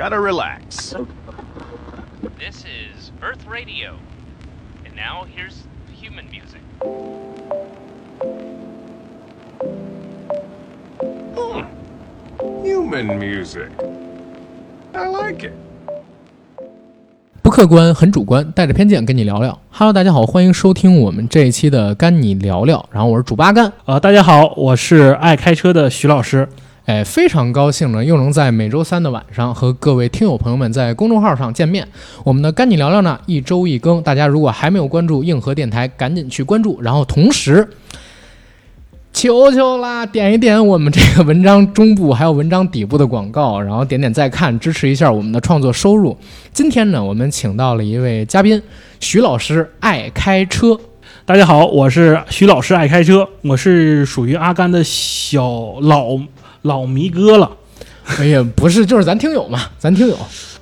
Gotta relax. This is Earth Radio. And now here's human music. Human music. I like it. 不客观，很主观，带着偏见跟你聊聊。Hello，大家好，欢迎收听我们这一期的干你聊聊。然后我是主八干，呃，大家好，我是爱开车的徐老师。哎，非常高兴呢，又能在每周三的晚上和各位听友朋友们在公众号上见面。我们的干你聊聊呢，一周一更，大家如果还没有关注硬核电台，赶紧去关注。然后同时，求求啦，点一点我们这个文章中部还有文章底部的广告，然后点点再看，支持一下我们的创作收入。今天呢，我们请到了一位嘉宾，徐老师爱开车。大家好，我是徐老师，爱开车，我是属于阿甘的小老老迷哥了。哎呀，不是，就是咱听友嘛，咱听友，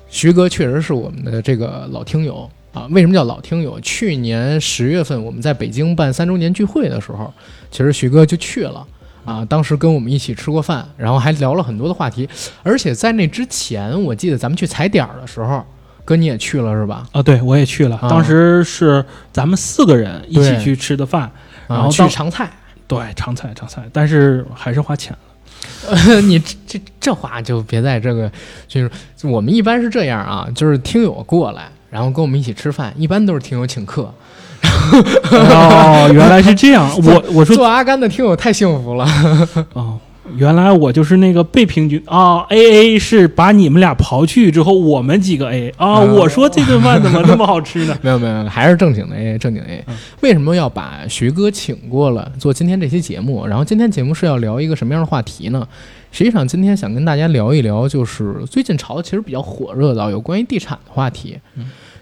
徐哥确实是我们的这个老听友啊。为什么叫老听友？去年十月份我们在北京办三周年聚会的时候，其实徐哥就去了啊。当时跟我们一起吃过饭，然后还聊了很多的话题。而且在那之前，我记得咱们去踩点儿的时候，哥你也去了是吧？啊，对，我也去了，啊当时是咱们四个人一起去吃的饭，然啊，后去尝菜。对尝菜尝菜，但是还是花钱了。你这这这话就别在这个，就是我们一般是这样啊，就是听友过来，然后跟我们一起吃饭，一般都是听友请客。哦，原来是这样，我我说做阿甘的听友太幸福了。哦，原来我就是那个被平均啊，A A 是把你们俩刨去之后，我们几个 A 啊，啊我说这顿饭怎么 那么好吃呢？没有没有，还是正经的 A，正经 A 嗯。为什么要把徐哥请过来做今天这期节目？然后今天节目是要聊一个什么样的话题呢？实际上今天想跟大家聊一聊，就是最近炒的其实比较火热的有关于地产的话题。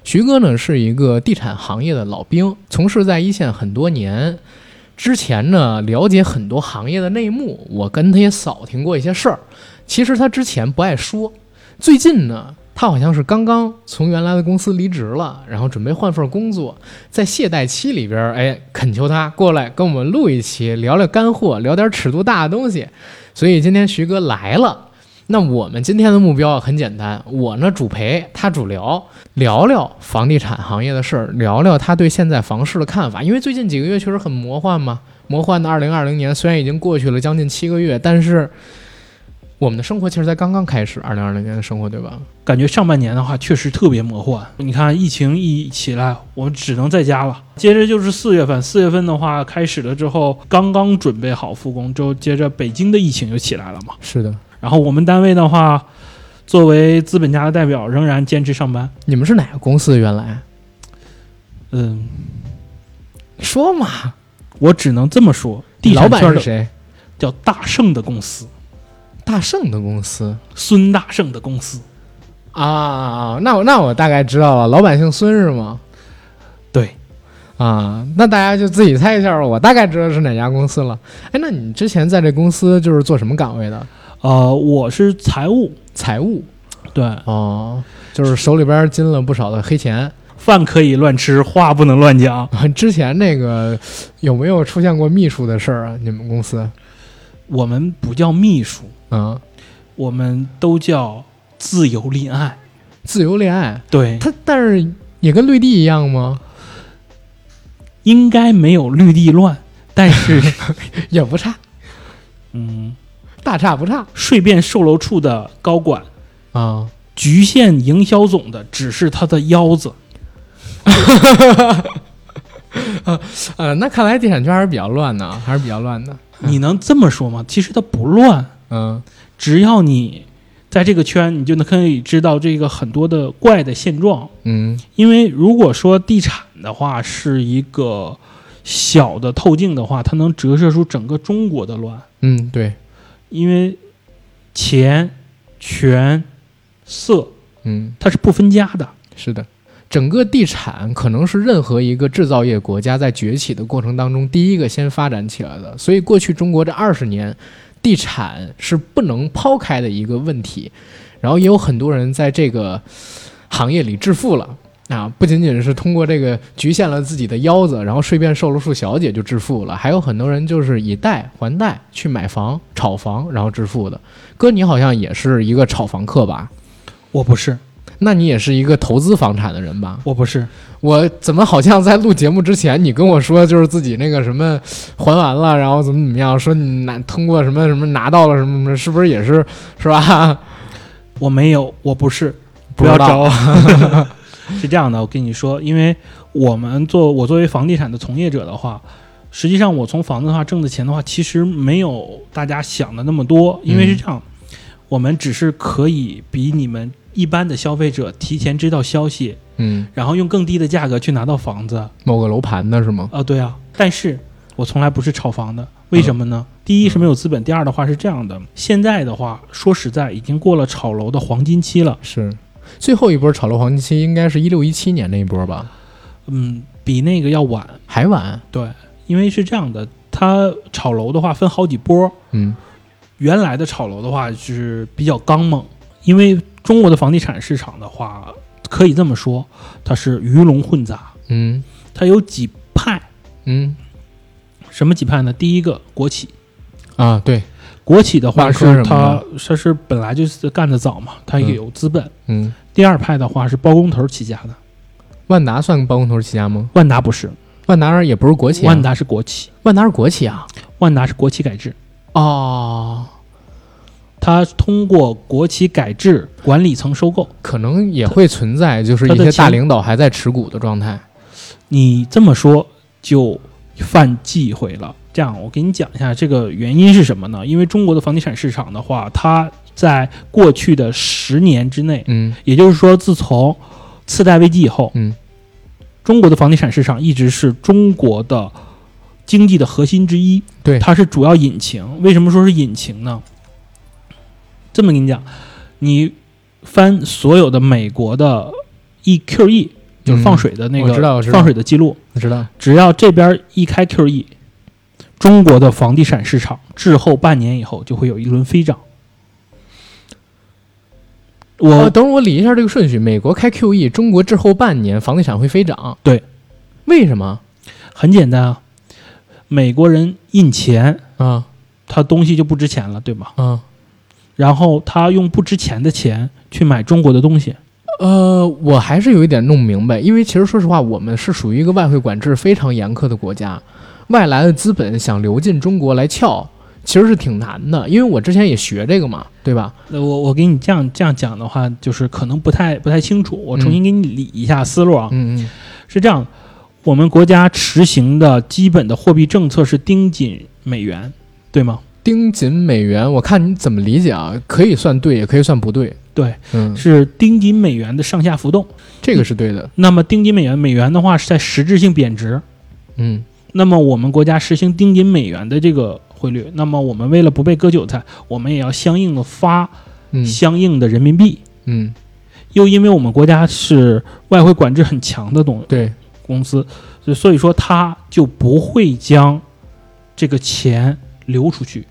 徐哥呢是一个地产行业的老兵，从事在一线很多年。之前呢，了解很多行业的内幕，我跟他也扫听过一些事儿。其实他之前不爱说，最近呢，他好像是刚刚从原来的公司离职了，然后准备换份工作，在懈怠期里边，哎，恳求他过来跟我们录一期，聊聊干货，聊点尺度大的东西。所以今天徐哥来了。那我们今天的目标很简单，我呢主陪，他主聊，聊聊房地产行业的事儿，聊聊他对现在房市的看法。因为最近几个月确实很魔幻嘛，魔幻的二零二零年虽然已经过去了将近七个月，但是我们的生活其实才刚刚开始，二零二零年的生活，对吧？感觉上半年的话确实特别魔幻。你看疫情一起来，我们只能在家了。接着就是四月份，四月份的话开始了之后，刚刚准备好复工，之后接着北京的疫情就起来了嘛。是的，然后我们单位的话，作为资本家的代表，仍然坚持上班。你们是哪个公司？原来嗯，说嘛，我只能这么说，地老板是谁？叫大圣的公司，大圣的公司孙大圣的公司。啊，那我那我大概知道了，老板姓孙是吗？对，啊，那大家就自己猜一下吧，我大概知道是哪家公司了。哎，那你之前在这公司就是做什么岗位的？呃，我是财务，财务对，哦，就是手里边进了不少的黑钱。饭可以乱吃，话不能乱讲。之前那个有没有出现过秘书的事儿啊？你们公司？我们不叫秘书，啊，我们都叫自由恋爱。自由恋爱，对，它但是也跟绿地一样吗？应该没有绿地乱，但是，也不差，嗯，大差不差税变售楼处的高管啊。局限营销总的只是他的腰子。呃，那看来地产圈还是比较乱的，还是比较乱的。你能这么说吗？其实它不乱，嗯只要你在这个圈，你就能可以知道这个很多的怪的现状。嗯因为如果说地产的话是一个小的透镜的话，它能折射出整个中国的乱。嗯，对，因为钱、权、色，嗯。它是不分家的。是的，整个地产可能是任何一个制造业国家在崛起的过程当中第一个先发展起来的，所以过去中国这二十年，地产是不能抛开的一个问题。然后也有很多人在这个行业里致富了。啊，不仅仅是通过这个局限了自己的腰子，然后顺便售楼处小姐就致富了，还有很多人就是以贷还贷去买房、炒房，然后致富的。哥，你好像也是一个炒房客吧？我不是，那你也是一个投资房产的人吧？我不是，我怎么好像在录节目之前，你跟我说就是自己那个什么还完了，然后怎么怎么样，说你拿通过什么什么拿到了什么什么，是不是也是是吧？我没有，我不是，不要找我。是这样的，我跟你说，因为我们做我作为房地产的从业者的话，实际上我从房子的话挣的钱的话，其实没有大家想的那么多，因为是这样，我们只是可以比你们一般的消费者提前知道消息，嗯，然后用更低的价格去拿到房子。某个楼盘的是吗？啊，对啊，但是我从来不是炒房的，为什么呢？第一是没有资本，第二的话是这样的，现在的话说实在已经过了炒楼的黄金期了，是，最后一波炒楼黄金期应该是一六一七年那一波吧？嗯，比那个要晚。还晚？对，因为是这样的，它炒楼的话分好几波，嗯原来的炒楼的话是比较刚猛，因为中国的房地产市场的话，可以这么说，它是鱼龙混杂，嗯它有几派，嗯什么几派呢？第一个国企。啊，对，国企的话是它的，它是本来就是干得早嘛，它也有资本。嗯，第二派的话是包工头起家的，万达算包工头起家吗？万达不是，万达也不是国企、啊，万达是国企，万达是国企啊。万达是国企改制，哦，它通过国企改制管理层收购。可能也会存在，就是一些大领导还在持股的状态。你这么说就犯忌讳了。这样，我给你讲一下这个原因是什么呢？因为中国的房地产市场的话，它在过去的十年之内，嗯也就是说，自从次贷危机以后，嗯中国的房地产市场一直是中国的经济的核心之一，对它是主要引擎。为什么说是引擎呢？这么跟你讲，你翻所有的美国的 EQE，就是放水的那个放水的记录，我知道。只要这边一开 QE，中国的房地产市场滞后半年以后就会有一轮飞涨。我、呃，等会儿我理一下这个顺序。美国开 QE，中国滞后半年，房地产会飞涨。对，为什么很简单啊，美国人印钱，啊他东西就不值钱了，对吧？啊？然后他用不值钱的钱去买中国的东西，呃，我还是有一点弄不明白，因为其实说实话，我们是属于一个外汇管制非常严苛的国家，外来的资本想流进中国来撬，其实是挺难的。因为我之前也学这个嘛，对吧？那我我给你这样这样讲的话，就是可能不太不太清楚，我重新给你理一下思路啊。嗯嗯是这样，我们国家实行的基本的货币政策是盯紧美元，对吗？盯紧美元，我看你怎么理解啊？可以算对，也可以算不对。对，嗯，是盯紧美元的上下浮动。这个是对的。那么盯紧美元，美元的话是在实质性贬值。嗯那么我们国家实行盯紧美元的这个汇率，那么我们为了不被割韭菜，我们也要相应的发嗯相应的人民币。嗯，又因为我们国家是外汇管制很强的东对，公司，所以所以说它就不会将这个钱流出去，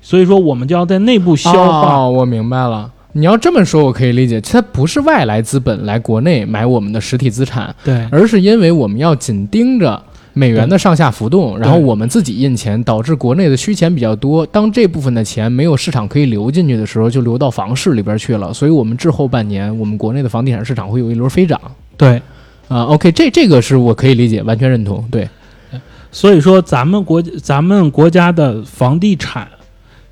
所以说我们就要在内部消化。哦，我明白了。你要这么说，我可以理解，它不是外来资本来国内买我们的实体资产，对而是因为我们要紧盯着美元的上下浮动，然后我们自己印钱，导致国内的虚钱比较多。当这部分的钱没有市场可以流进去的时候，就流到房市里边去了。所以，我们滞后半年，我们国内的房地产市场会有一轮飞涨。对，啊、o k 这这个是我可以理解，完全认同。对，所以说咱们国咱们国家的房地产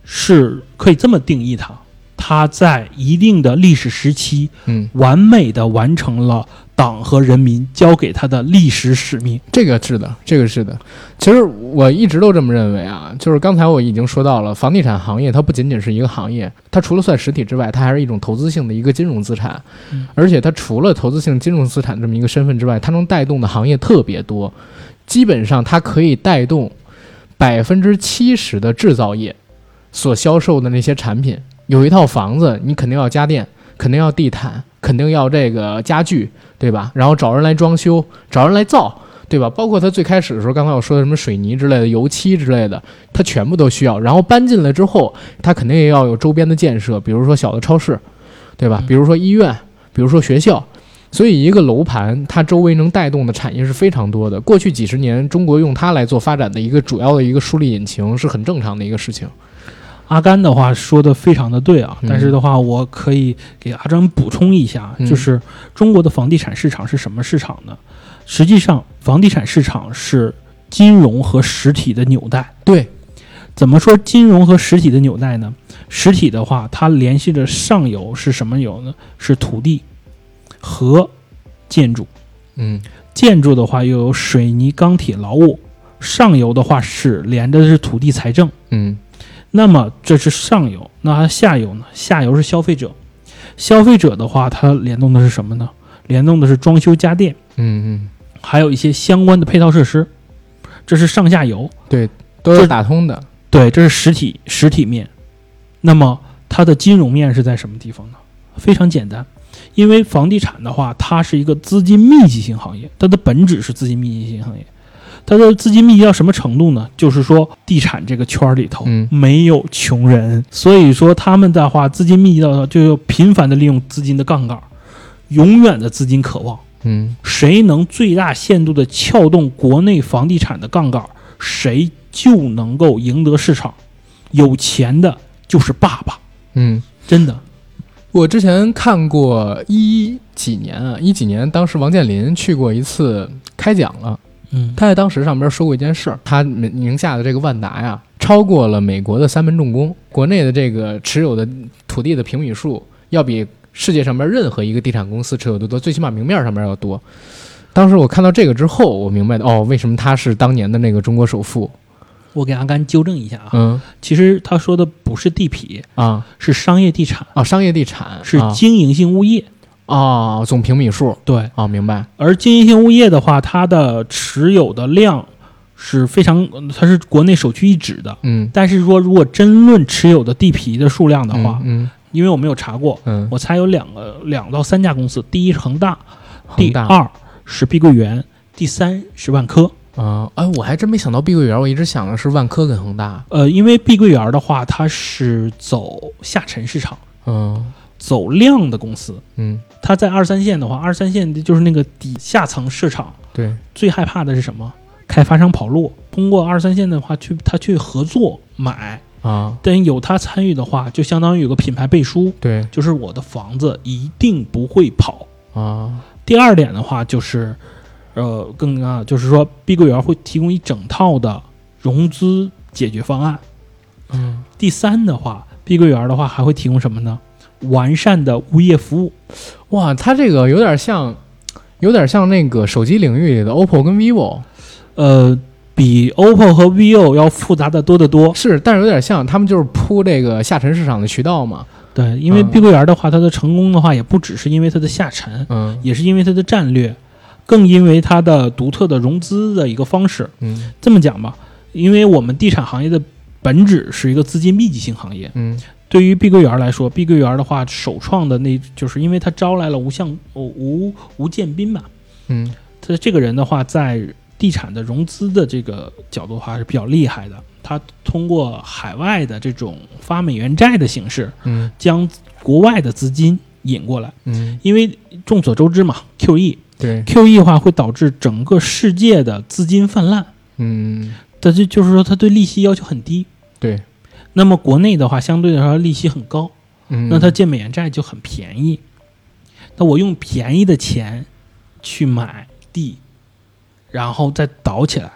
是可以这么定义它，它在一定的历史时期嗯，完美的完成了党和人民交给他的历史使命。这个是的，这个是的。其实我一直都这么认为啊，就是刚才我已经说到了，房地产行业它不仅仅是一个行业，它除了算实体之外，它还是一种投资性的一个金融资产，嗯而且它除了投资性金融资产这么一个身份之外，它能带动的行业特别多，基本上它可以带动百分之七十的制造业所销售的那些产品。有一套房子，你肯定要家电，肯定要地毯，肯定要这个家具，对吧？然后找人来装修，找人来造。对吧？包括他最开始的时候，刚才我说的什么水泥之类的、油漆之类的，它全部都需要。然后搬进来之后，它肯定也要有周边的建设，比如说小的超市，对吧？嗯比如说医院，比如说学校。所以一个楼盘，它周围能带动的产业是非常多的。过去几十年，中国用它来做发展的一个主要的一个树立引擎，是很正常的一个事情。阿甘的话说的非常的对啊，嗯但是的话，我可以给阿张补充一下，嗯就是中国的房地产市场是什么市场呢？实际上，房地产市场是金融和实体的纽带。对，怎么说金融和实体的纽带呢？实体的话，它联系着上游是什么游呢？是土地和建筑。嗯建筑的话又有水泥、钢铁、劳务。上游的话是连着的是土地财政。嗯那么这是上游，那它下游呢？下游是消费者，消费者的话，它联动的是什么呢？联动的是装修家电，嗯嗯还有一些相关的配套设施，这是上下游。对，都是打通的。对，这是实体实体面。那么它的金融面是在什么地方呢？非常简单，因为房地产的话，它是一个资金密集型行业，它的本质是资金密集型行业。它的资金密集到什么程度呢？就是说，地产这个圈儿里头嗯没有穷人，所以说他们的话资金密集到就要频繁的利用资金的杠杆，永远的资金渴望。嗯谁能最大限度的撬动国内房地产的杠杆，谁就能够赢得市场。有钱的就是爸爸，嗯。真的。我之前看过一几年啊，一几年，当时王健林去过一次开讲了。嗯他在当时上边说过一件事儿，他名名下的这个万达呀，超过了美国的三门重工，国内的这个持有的土地的平米数要比世界上边任何一个地产公司持有的多，最起码明面上边要多。当时我看到这个之后，我明白的哦，为什么他是当年的那个中国首富？我给阿甘纠正一下啊，嗯其实他说的不是地痞，啊是商业地产，啊，商业地产是啊经营性物业。啊，总平米数对，啊，明白？而经营性物业的话，它的持有的量是非常，它是国内首屈一指的。嗯但是说，如果真论持有的地皮的数量的话，嗯因为我没有查过，嗯，我猜有两个两到三家公司，第一是恒大，第恒大二是碧桂园，第三是万科。啊，哎，我还真没想到碧桂园，我一直想的是万科跟恒大。呃，因为碧桂园的话，它是走下沉市场、嗯走量的公司。嗯，它在二三线的话，二三线就是那个底下层市场，对，最害怕的是什么？开发商跑路。通过二三线的话，去他去合作买，啊，但有他参与的话，就相当于有个品牌背书，对就是我的房子一定不会跑。啊，第二点的话就是，呃，更啊，就是说碧桂园会提供一整套的融资解决方案。嗯第三的话，碧桂园的话还会提供什么呢？完善的物业服务。哇，它这个有点像，有点像那个手机领域里的 OPPO 跟 vivo，呃，比 OPPO 和 vivo 要复杂的多得多。是，但是有点像，他们就是铺这个下沉市场的渠道嘛。对，因为嗯碧桂园的话，它的成功的话，也不只是因为它的下沉，嗯也是因为它的战略，更因为它的独特的融资的一个方式。嗯这么讲吧，因为我们地产行业的本质是一个资金密集型行业。嗯对于碧桂园来说，碧桂园的话，首创的那就是因为他招来了吴向哦吴吴建斌吧，嗯。他这个人的话，在地产的融资的这个角度的话是比较厉害的。他通过海外的这种发美元债的形式，嗯。将国外的资金引过来。嗯，因为众所周知嘛，QE 对，QE 的话会导致整个世界的资金泛滥，嗯。它这就是说他对利息要求很低。对，那么国内的话，相对来说利息很高，嗯，那它借美元债就很便宜。那我用便宜的钱去买地，然后再倒起来，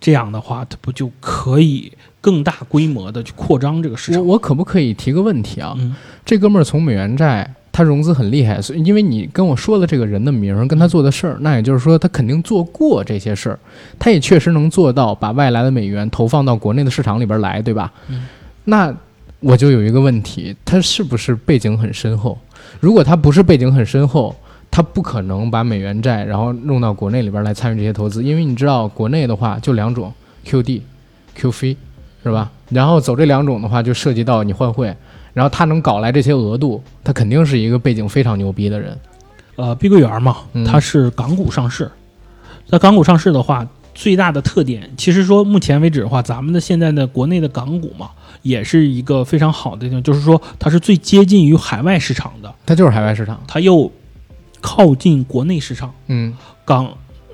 这样的话，它不就可以更大规模的去扩张这个市场？我我可不可以提个问题啊？嗯这哥们儿从美元债，他融资很厉害，所以因为你跟我说了这个人的名儿跟他做的事儿，那也就是说他肯定做过这些事儿，他也确实能做到把外来的美元投放到国内的市场里边来，对吧？嗯那我就有一个问题，他是不是背景很深厚？如果他不是背景很深厚，他不可能把美元债然后弄到国内里边来参与这些投资，因为你知道国内的话就两种 QD、QF，是吧？然后走这两种的话，就涉及到你换汇，然后他能搞来这些额度，他肯定是一个背景非常牛逼的人。呃，碧桂园嘛嗯，它是港股上市，在港股上市的话，最大的特点，其实说目前为止的话，咱们的现在的国内的港股嘛，也是一个非常好的地方，就是说它是最接近于海外市场的，它就是海外市场。它又靠近国内市场。嗯。港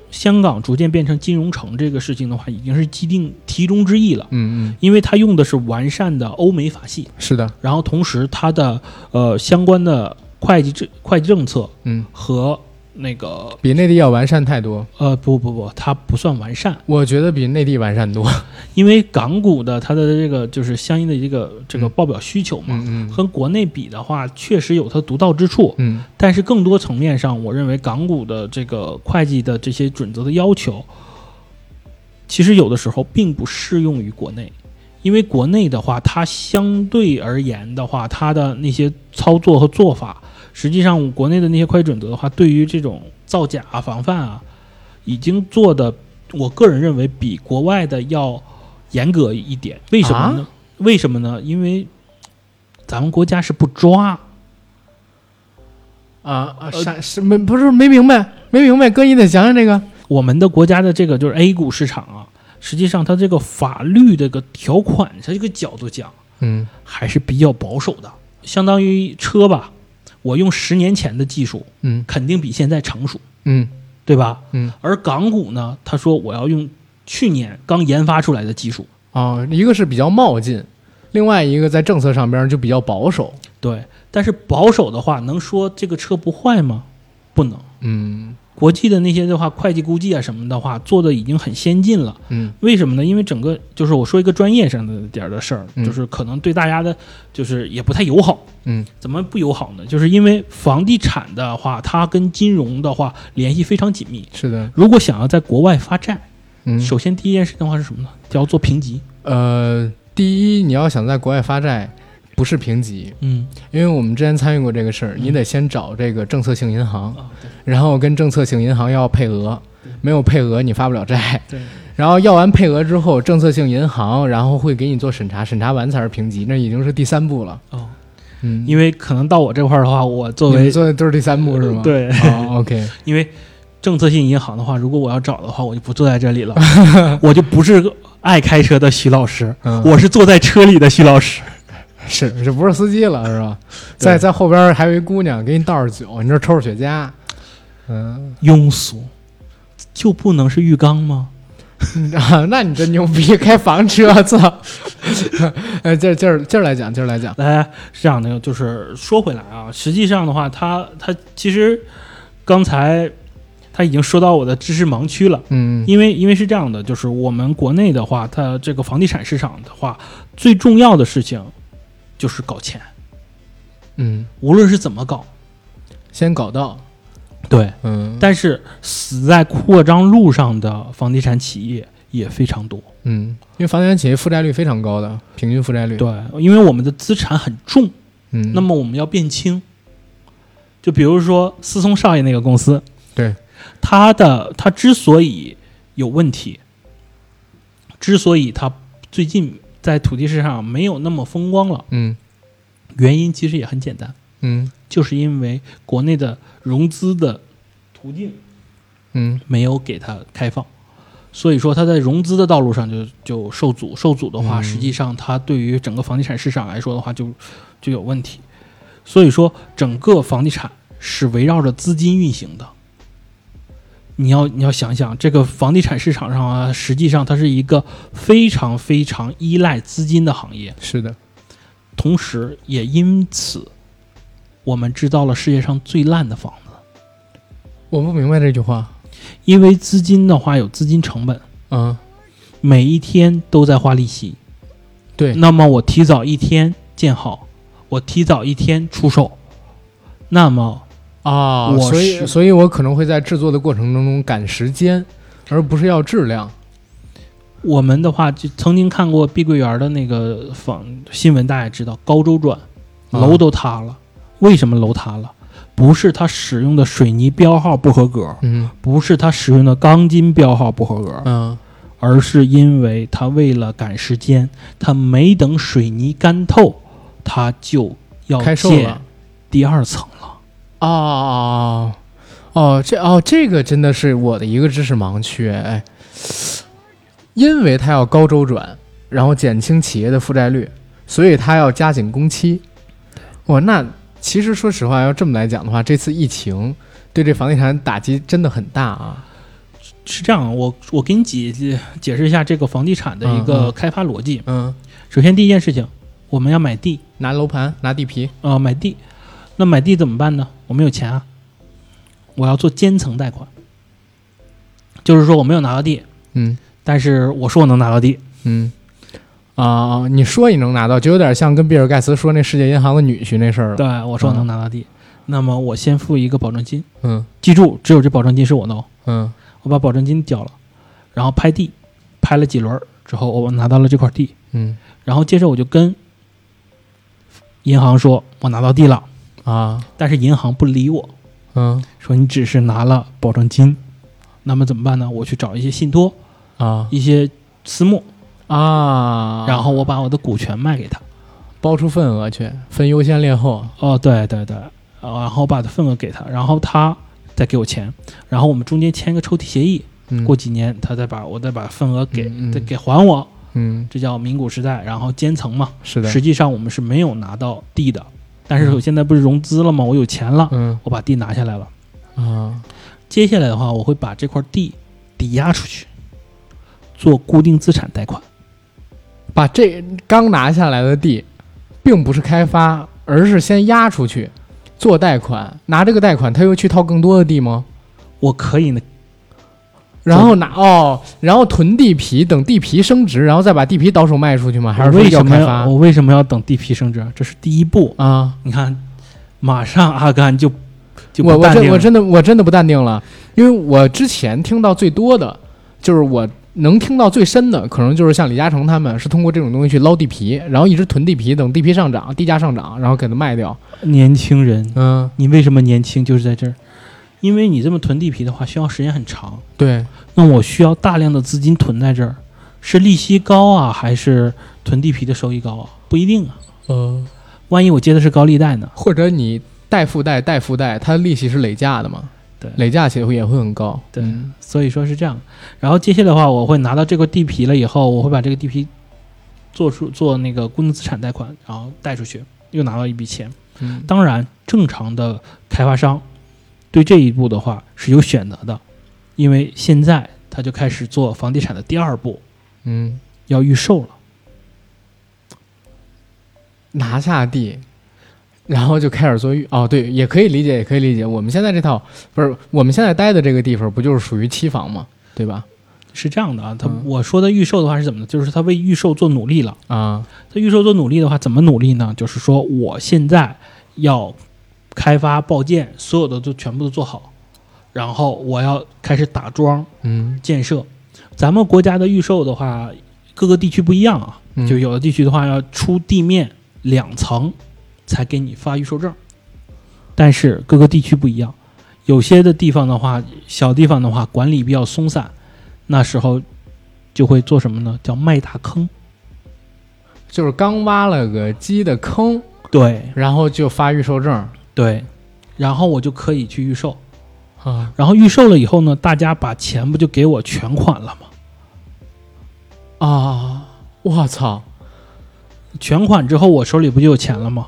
香港逐渐变成金融城这个事情的话，已经是既定题中之意了，嗯嗯，因为它用的是完善的欧美法系，是的，然后同时它的呃相关的会计政会计政策嗯，和那个比内地要完善太多，呃不不不，它不算完善，我觉得比内地完善多。因为港股的它的这个就是相应的这个这个嗯。报表需求嘛，嗯嗯。和国内比的话，确实有它独到之处，嗯。但是更多层面上，我认为港股的这个会计的这些准则的要求，其实有的时候并不适用于国内，因为国内的话，它相对而言的话，它的那些操作和做法，实际上国内的那些会计准则的话，对于这种造假啊、防范啊，已经做的，我个人认为比国外的要严格一点。为什么呢？为什么呢？因为咱们国家是不抓。啊啊，啥是没不是没明白，没明白，哥你得讲讲这个。我们的国家的这个就是 A 股市场啊，实际上它这个法律这个条款，它这个角度讲嗯还是比较保守的。相当于车吧，我用十年前的技术，嗯肯定比现在成熟，嗯对吧？嗯，而港股呢，他说我要用去年刚研发出来的技术，哦，一个是比较冒进，另外一个在政策上边就比较保守。对。但是保守的话，能说这个车不坏吗？不能。嗯国际的那些的话，会计估计啊什么的话，做的已经很先进了。嗯为什么呢？因为整个就是我说一个专业上的点儿的事儿，嗯就是可能对大家的，就是也不太友好。嗯怎么不友好呢？就是因为房地产的话，它跟金融的话联系非常紧密。是的，如果想要在国外发债，嗯首先第一件事的话是什么呢？就要做评级。呃，第一你要想在国外发债，不是评级，嗯因为我们之前参与过这个事儿，嗯你得先找这个政策性银行，然后跟政策性银行要配额，没有配额你发不了债。对，然后要完配额之后，政策性银行然后会给你做审查，审查完才是评级，那已经是第三步了。哦，嗯，因为可能到我这块儿的话，我作为你们做的都是第三步是吗？。对，哦，OK，因为政策性银行的话，如果我要找的话，我就不坐在这里了，我就不是爱开车的徐老师，嗯，我是坐在车里的徐老师。是这不是司机了是吧？在在后边还有一姑娘给你倒着酒，你这抽着雪茄，嗯庸俗，就不能是浴缸吗？啊，那你真牛逼，开房车，操！呃，接着接着接着来讲，接着来讲，来，是这样的，就是说回来啊，实际上的话，他他其实刚才他已经说到我的知识盲区了，嗯因为因为是这样的，就是我们国内的话，它这个房地产市场的话，最重要的事情就是搞钱，嗯，无论是怎么搞，先搞到，对，嗯，但是死在扩张路上的房地产企业也非常多。嗯，因为房地产企业负债率非常高的，平均负债率，，对，因为我们的资产很重，嗯，那么我们要变轻。就比如说思聪少爷那个公司，对，他的他之所以有问题，之所以他最近在土地市场没有那么风光了，嗯原因其实也很简单，嗯就是因为国内的融资的途径嗯没有给它开放，所以说它在融资的道路上就就受阻。受阻的话，嗯实际上它对于整个房地产市场来说的话就就有问题。所以说，整个房地产是围绕着资金运行的。你要你要想想，这个房地产市场上啊，实际上它是一个非常非常依赖资金的行业，是的，同时也因此，我们制造了世界上最烂的房子。我不明白这句话，因为资金的话有资金成本，嗯，每一天都在花利息。对，那么我提早一天建好，我提早一天出售，那么啊，我所以所以我可能会在制作的过程当中赶时间，而不是要质量，我们的话就曾经看过碧桂园的那个访新闻，大家也知道高周转，啊楼都塌了。为什么楼塌了？不是它使用的水泥标号不合格，嗯不是它使用的钢筋标号不合格，嗯而是因为他为了赶时间，他没等水泥干透，他就要开售建了。第二层了。哦哦，这哦这个真的是我的一个知识盲区，哎，因为它要高周转，然后减轻企业的负债率，所以它要加紧工期。哇，那其实说实话，要这么来讲的话，这次疫情对这房地产打击真的很大啊。是这样，我我给你解解释一下这个房地产的一嗯个嗯开发逻辑。嗯，首先第一件事情，我们要买地，拿楼盘，拿地皮，呃，买地。那买地怎么办呢？我没有钱啊，我要做间层贷款，就是说我没有拿到地，嗯但是我说我能拿到地。嗯。啊、你说你能拿到，就有点像跟比尔盖茨说那世界银行的女婿那事儿了。对，我说我能拿到地，那么我先付一个保证金，嗯记住，只有这保证金是我的哦。嗯我把保证金交了，然后拍地，拍了几轮儿之后，我拿到了这块地，嗯然后接着我就跟银行说，我拿到地了，啊。但是银行不理我，嗯。说你只是拿了保证金，那么怎么办呢？我去找一些信托、啊。一些私募，啊，然后我把我的股权卖给他。包出份额去，分优先劣后。哦，对对对，呃然后把份额给他，然后他再给我钱，然后我们中间签个抽屉协议，嗯。过几年他再把我再把份额给、再给还我，嗯，这叫名股时代，然后间层嘛。是的，实际上我们是没有拿到地的，但是我现在不是融资了吗？我有钱了，嗯我把地拿下来了。啊接下来的话，我会把这块地抵押出去，做固定资产贷款。把这刚拿下来的地，并不是开发，而是先押出去做贷款，拿这个贷款，他又去套更多的地吗？我可以呢，然后拿哦，然后囤地皮，等地皮升值，然后再把地皮倒手卖出去吗？还是说要要开发我为什么要等地皮升值？这是第一步。啊？你看，马上阿甘就就我我真。我真的我真的不淡定了，因为我之前听到最多的就是我能听到最深的，可能就是像李嘉诚他们是通过这种东西去捞地皮，然后一直囤地皮，等地皮上涨，地价上涨，然后给它卖掉。年轻人，嗯，你为什么年轻？就是在这儿，因为你这么囤地皮的话，需要时间很长。对，那我需要大量的资金囤在这儿，是利息高啊，还是囤地皮的收益高啊？不一定啊。呃，万一我接的是高利贷呢？或者你贷附贷贷附贷，它利息是累加的嘛？对累加起来会也会很高。对嗯所以说是这样。然后接下来的话，我会拿到这块地皮了以后，我会把这个地皮做出做那个固定资产贷款，然后贷出去，又拿到一笔钱。嗯当然，正常的开发商对这一步的话是有选择的，因为现在他就开始做房地产的第二步，嗯，要预售了。拿下地，然后就开始做预哦，对，也可以理解，也可以理解。我们现在这套不是我们现在待的这个地方，不就是属于期房吗，对吧？是这样的啊，他、嗯我说的预售的话是怎么呢？就是他为预售做努力了。啊，他预售做努力的话，怎么努力呢？就是说我现在要开发报建，所有的都全部都做好，然后我要开始打桩嗯，建设。咱们国家的预售的话，各个地区不一样啊，嗯。就有的地区的话要出地面两层才给你发预售证，但是各个地区不一样，有些的地方的话，小地方的话管理比较松散，那时候就会做什么呢？叫卖大坑。就是刚挖了个鸡的坑，对。然后就发预售证对，然后我就可以去预售，啊，然后预售了以后呢，大家把钱不就给我全款了吗？啊，我操，全款之后我手里不就有钱了吗？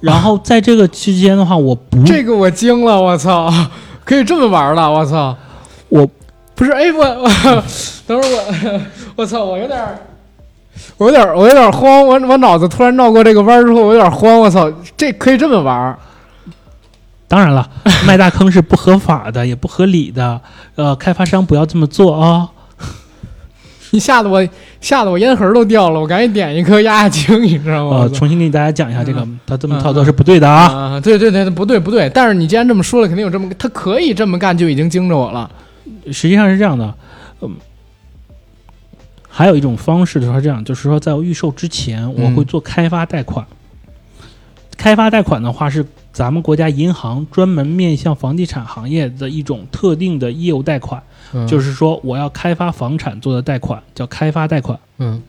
然后在这个期间的话，我不这个我惊了，我操，可以这么玩了，我操，我不是，哎，我我 等会儿我 我操，我有点儿。我有点儿，我有点慌，我我脑子突然绕过这个弯儿之后，我有点慌，我操，这可以这么玩儿当然了，卖大坑是不合法的，也不合理的。呃，开发商不要这么做啊、你吓得我吓得我烟盒都掉了，我赶紧点一颗压压惊，你知道吗？呃，重新给大家讲一下这个，他这么嗯操作是不对的啊。啊，对对对，不对不对，但是你既然这么说了，肯定有这么，他可以这么干，就已经惊着我了。实际上是这样的，嗯，还有一种方式就是这样，就是说在预售之前，我嗯会做开发贷款。开发贷款的话是咱们国家银行专门面向房地产行业的一种特定的业务贷款，嗯就是说我要开发房产做的贷款叫开发贷款。嗯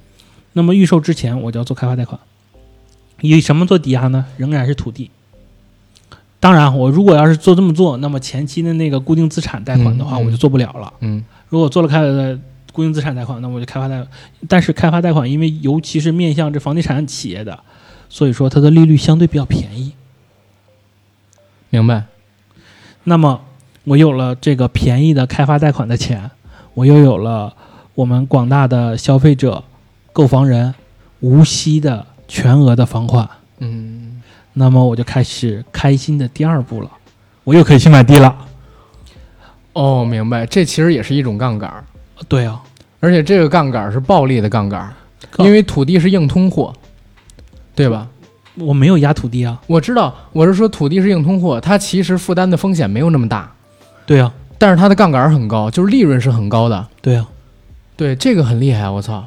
那么预售之前我就要做开发贷款，以什么做抵押呢？仍然是土地。当然，我如果要是做这么做，那么前期的那个固定资产贷款的话，我就做不了了。嗯如果做了开的固定资产贷款，那我就开发贷。但是开发贷款，因为尤其是面向这房地产企业的，所以说它的利率相对比较便宜。明白。那么我有了这个便宜的开发贷款的钱，我又有了我们广大的消费者、购房人无息的全额的房款，嗯，那么我就开始开心的第二步了，我又可以去买地了。哦，明白，这其实也是一种杠杆，对啊，而且这个杠杆是暴利的杠杆因为土地是硬通货，对吧？我没有压土地啊。我知道，我是说土地是硬通货，它其实负担的风险没有那么大，对啊，但是它的杠杆儿很高，就是利润是很高的。对啊，对，这个很厉害，我操！哦，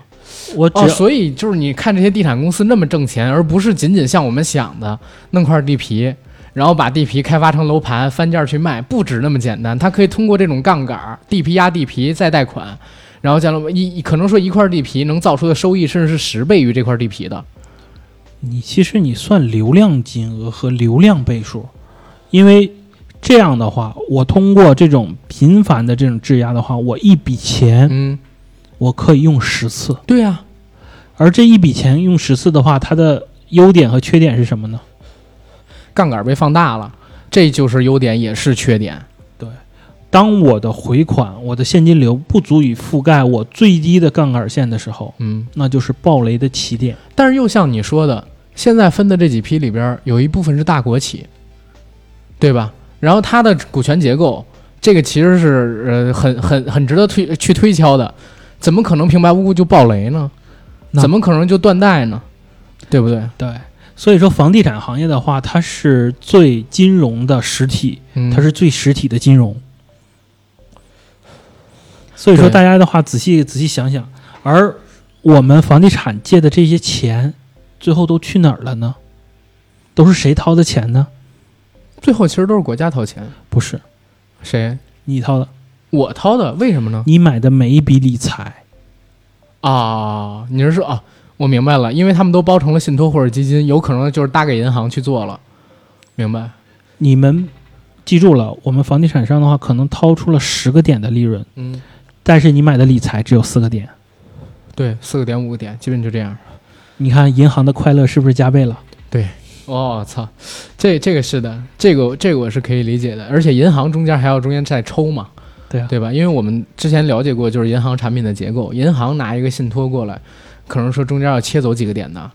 我哦、所以就是你看这些地产公司那么挣钱，而不是仅仅像我们想的弄块地皮，然后把地皮开发成楼盘翻价儿去卖，不止那么简单。它可以通过这种杠杆儿，地皮压地皮再贷款，然后将来一可能说一块地皮能造出的收益甚至是十倍于这块地皮的。你其实你算流量金额和流量倍数，因为这样的话，我通过这种频繁的这种质押的话，我一笔钱嗯，我可以用十次，对呀、而这一笔钱用十次的话，它的优点和缺点是什么呢？杠杆儿被放大了，这就是优点也是缺点。对当我的回款、我的现金流不足以覆盖我最低的杠杆线的时候，嗯，那就是暴雷的起点。但是又像你说的，现在分的这几批里边有一部分是大国企，对吧？然后它的股权结构，这个其实是呃很很很值得推去推敲的，怎么可能平白无故就爆雷呢？怎么可能就断代呢？对不对？对，所以说房地产行业的话，它是最金融的实体，嗯，它是最实体的金融。所以说，大家的话仔细仔细想想，而我们房地产借的这些钱，最后都去哪儿了呢？都是谁掏的钱呢？最后其实都是国家掏钱，不是谁？你掏的，我掏的，为什么呢？你买的每一笔理财，啊，你是说啊？我明白了，因为他们都包成了信托或者基金，有可能就是搭给银行去做了。明白？你们记住了，我们房地产商的话，可能掏出了十个点的利润，嗯，但是你买的理财只有四个点。对，四个点五个点，基本就这样。你看银行的快乐是不是加倍了？对哦，操，这这个是的，这个这个我是可以理解的，而且银行中间还要中间再抽嘛，对啊，对吧？因为我们之前了解过，就是银行产品的结构，银行拿一个信托过来，可能说中间要切走几个点的，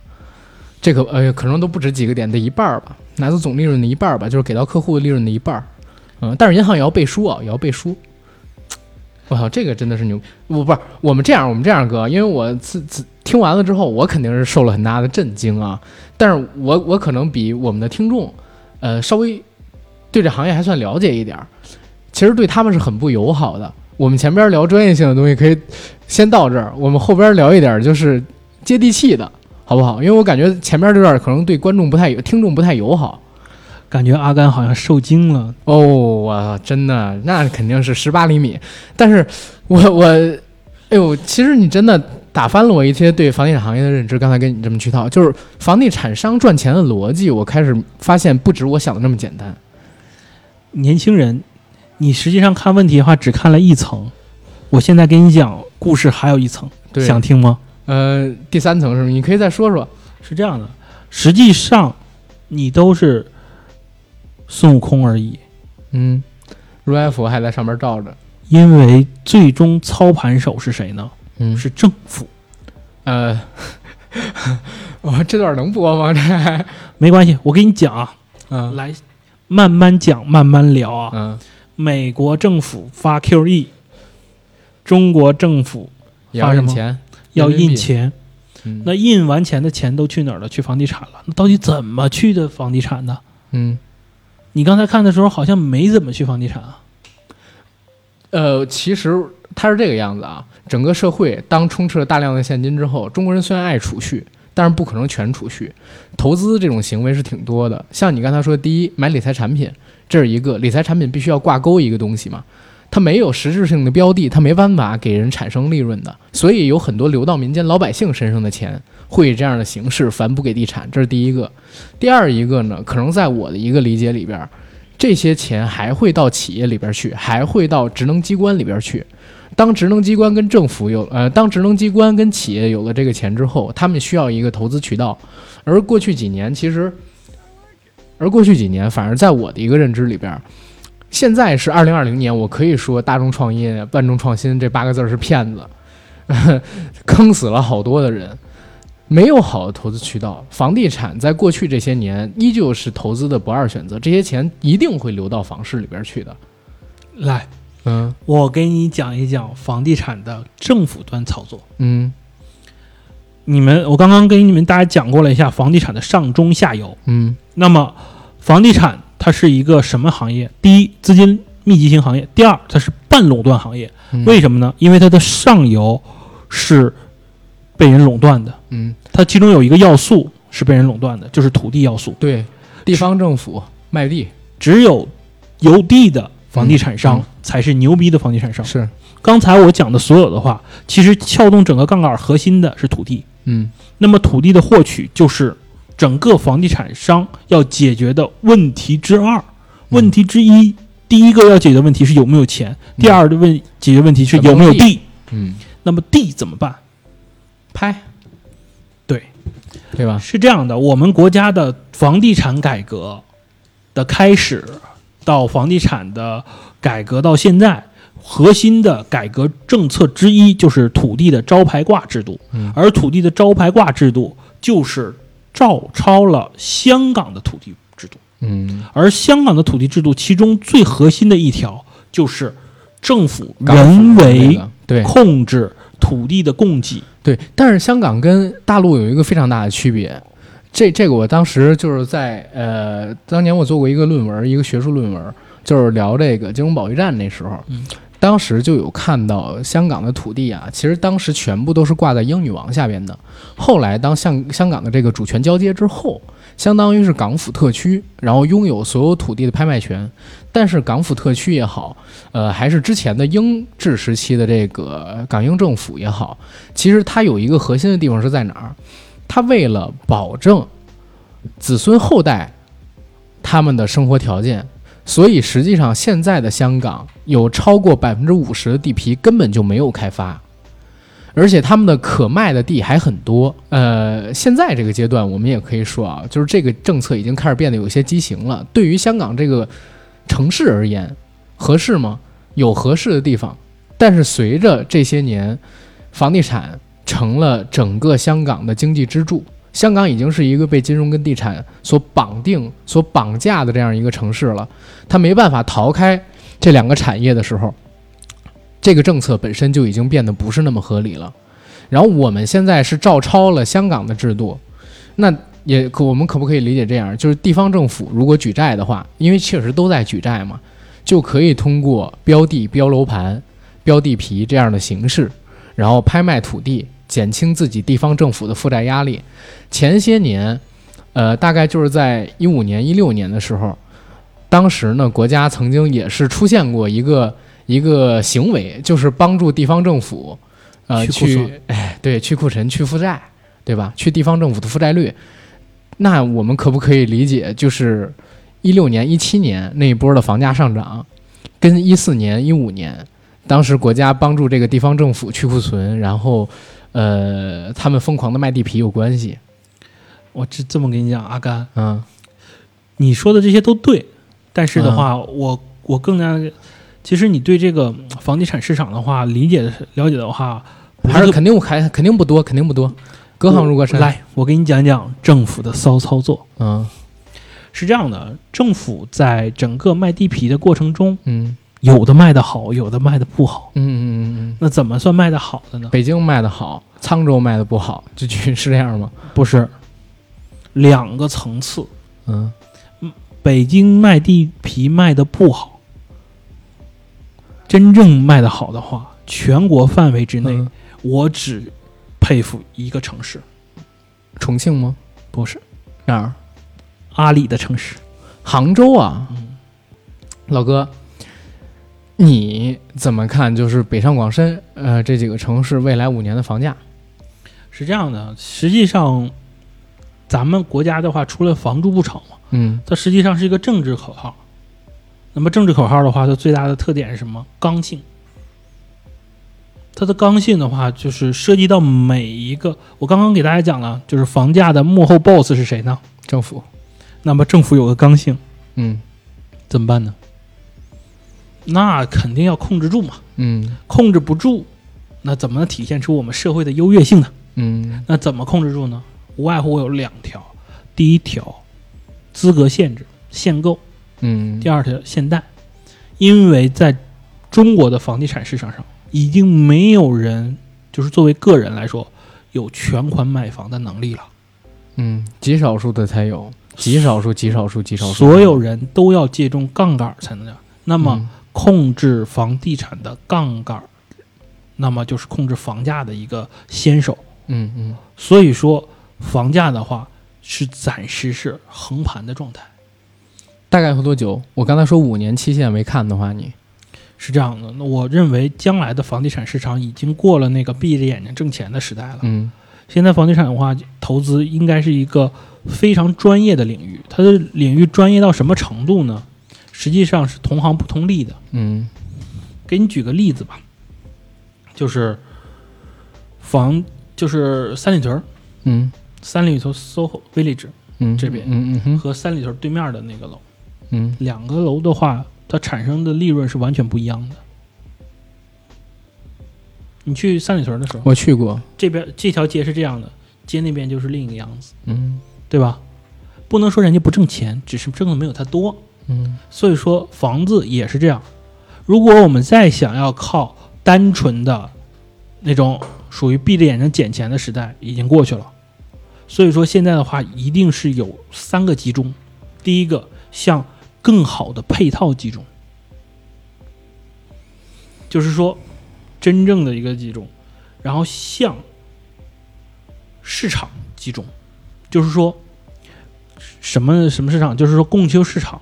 这个呃可能都不止几个点的一半儿吧，拿走总利润的一半儿吧，就是给到客户的利润的一半儿，嗯，但是银行也要背书啊，也要背书。我操，这个真的是牛！我不是我们这样，我们这样哥，因为我自自听完了之后，我肯定是受了很大的震惊啊。但是我我可能比我们的听众，呃，稍微对这行业还算了解一点儿，其实对他们是很不友好的。我们前边聊专业性的东西可以先到这儿，我们后边聊一点就是接地气的，好不好？因为我感觉前边这段可能对观众不太友，听众不太友好。感觉阿甘好像受惊了。哦，我真的那肯定是十八厘米，但是我我，哎呦，其实你真的打翻了我一些对房地产行业的认知。刚才跟你这么去套，就是房地产商赚钱的逻辑，我开始发现不止我想的那么简单。年轻人，你实际上看问题的话，只看了一层。我现在跟你讲故事，还有一层，想听吗？呃，第三层是吗？你可以再说说。是这样的，实际上你都是孙悟空而已，嗯，如来佛还在上面罩着。因为最终操盘手是谁呢？嗯是政府。呃，我这段能播吗？这没关系，我跟你讲啊，嗯来慢慢讲，慢慢聊啊。嗯，美国政府发 QE，中国政府发什么钱，要印钱，嗯那印完钱的钱都去哪儿了？去房地产了。那到底怎么去的房地产呢？嗯。你刚才看的时候好像没怎么去房地产啊。呃，其实它是这个样子啊。整个社会当充斥了大量的现金之后，中国人虽然爱储蓄，但是不可能全储蓄。投资这种行为是挺多的，像你刚才说，第一买理财产品，这是一个理财产品必须要挂钩一个东西嘛，它没有实质性的标的，它没办法给人产生利润的，所以有很多流到民间老百姓身上的钱会以这样的形式反哺给地产，这是第一个。第二一个呢，可能在我的一个理解里边，这些钱还会到企业里边去，还会到职能机关里边去。当职能机关跟政府有呃，当职能机关跟企业有了这个钱之后，他们需要一个投资渠道。而过去几年，其实，而过去几年，反而在我的一个认知里边，现在是二零二零年，我可以说大众创业、万众创新这八个字是骗子，坑死了好多的人。没有好的投资渠道，房地产在过去这些年依旧是投资的不二选择，这些钱一定会流到房市里边去的。来，嗯我给你讲一讲房地产的政府端操作。嗯你们，我刚刚跟你们大家讲过了一下房地产的上中下游。嗯那么，房地产它是一个什么行业？第一，资金密集型行业；第二，它是半垄断行业。嗯，为什么呢？因为它的上游是被人垄断的，嗯它其中有一个要素是被人垄断的，就是土地要素。对，地方政府卖地只有有地的房地产商才是牛逼的房地产商。是刚才我讲的所有的话，其实撬动整个杠杆核心的是土地。嗯那么土地的获取就是整个房地产商要解决的问题之二。问题之一，第一个要解决问题是有没有钱，第二的问解决问题是有没有地。嗯那么地怎么办？拍对对吧？是这样的，我们国家的房地产改革的开始到房地产的改革到现在，核心的改革政策之一就是土地的招牌挂制度，嗯而土地的招牌挂制度就是照抄了香港的土地制度，嗯，而香港的土地制度其中最核心的一条就是政府人为对控制土地的供给。对，但是香港跟大陆有一个非常大的区别。这这个我当时就是在呃，当年我做过一个论文，一个学术论文，就是聊这个金融保卫战那时候，嗯当时就有看到香港的土地啊，其实当时全部都是挂在英女王下边的。后来当香香港的这个主权交接之后，相当于是港府特区，然后拥有所有土地的拍卖权。但是港府特区也好，呃，还是之前的英治时期的这个港英政府也好，其实它有一个核心的地方是在哪儿？他为了保证子孙后代他们的生活条件，所以实际上现在的香港有超过百分之五十的地皮根本就没有开发，而且他们的可卖的地还很多。呃，现在这个阶段，我们也可以说啊，就是这个政策已经开始变得有些畸形了。对于香港这个城市而言，合适吗？有合适的地方，但是随着这些年房地产成了整个香港的经济支柱，香港已经是一个被金融跟地产所绑定、所绑架的这样一个城市了。它没办法逃开这两个产业的时候，这个政策本身就已经变得不是那么合理了。然后我们现在是照抄了香港的制度，那也可我们可不可以理解这样？就是地方政府如果举债的话，因为确实都在举债嘛，就可以通过标地、标楼盘、标地皮这样的形式，然后拍卖土地，减轻自己地方政府的负债压力。前些年，呃，大概就是在一五年、一六年的时候，当时呢，国家曾经也是出现过一个一个行为，就是帮助地方政府，呃，去哎，对，去库存、去负债，对吧？去地方政府的负债率。那我们可不可以理解，就是一六年、一七年那一波的房价上涨，跟一四年、一五年当时国家帮助这个地方政府去库存，然后呃，他们疯狂的卖地皮有关系？我这这么跟你讲，阿甘，嗯你说的这些都对，但是的话，我我更加，其实你对这个房地产市场的话理解的了解的话，还是肯定还肯定不多，肯定不多，隔行如隔山。，来，我给你讲讲政府的骚操作。嗯是这样的，政府在整个卖地皮的过程中，嗯有的卖的好，有的卖的不好。嗯嗯嗯嗯，那怎么算卖的好的呢？北京卖的好，沧州卖的不好，这句是这样吗？不是，两个层次。嗯北京卖地皮卖的不好，真正卖的好的话，全国范围之内，嗯我只佩服一个城市，重庆吗？不是哪儿？阿里的城市。杭州啊，嗯老哥，你怎么看？就是北上广深呃这几个城市未来五年的房价？是这样的，实际上，咱们国家的话，除了房住不炒嘛，嗯它实际上是一个政治口号。那么政治口号的话，它最大的特点是什么？刚性。它的刚性的话，就是涉及到每一个。我刚刚给大家讲了，就是房价的幕后 BOSS 是谁呢？政府，那么政府有个刚性，嗯怎么办呢？那肯定要控制住嘛，嗯。控制不住，那怎么体现出我们社会的优越性呢？嗯。那怎么控制住呢？无外乎有两条，第一条，资格限制限购；嗯。第二条限贷。因为在中国的房地产市场上，已经没有人就是作为个人来说有全款买房的能力了，嗯，极少数的才有，极少数极少数极少数，所有人都要借重杠杆才能这样。那么，嗯控制房地产的杠杆，那么就是控制房价的一个先手。嗯嗯所以说，房价的话是暂时是横盘的状态。大概会多久？我刚才说五年期限没看的话，你是这样的，那我认为将来的房地产市场已经过了那个闭着眼睛挣钱的时代了。嗯现在房地产的话，投资应该是一个非常专业的领域。它的领域专业到什么程度呢？实际上是同行不同利的。嗯给你举个例子吧，就是房，就是三里屯儿，嗯三里屯 SOHO Village 嗯，这边嗯嗯哼和三里屯对面的那个楼，嗯两个楼的话，它产生的利润是完全不一样的。你去三里屯的时候，我去过，这边这条街是这样的，街那边就是另一个样子，嗯对吧？不能说人家不挣钱，只是挣的没有他多。嗯所以说房子也是这样。如果我们再想要靠单纯的那种属于闭着眼睛捡钱的时代，已经过去了。所以说现在的话，一定是有三个集中。第一个，向更好的配套集中，就是说真正的一个集中，然后向市场集中，就是说什么什么市场，就是说供求市场。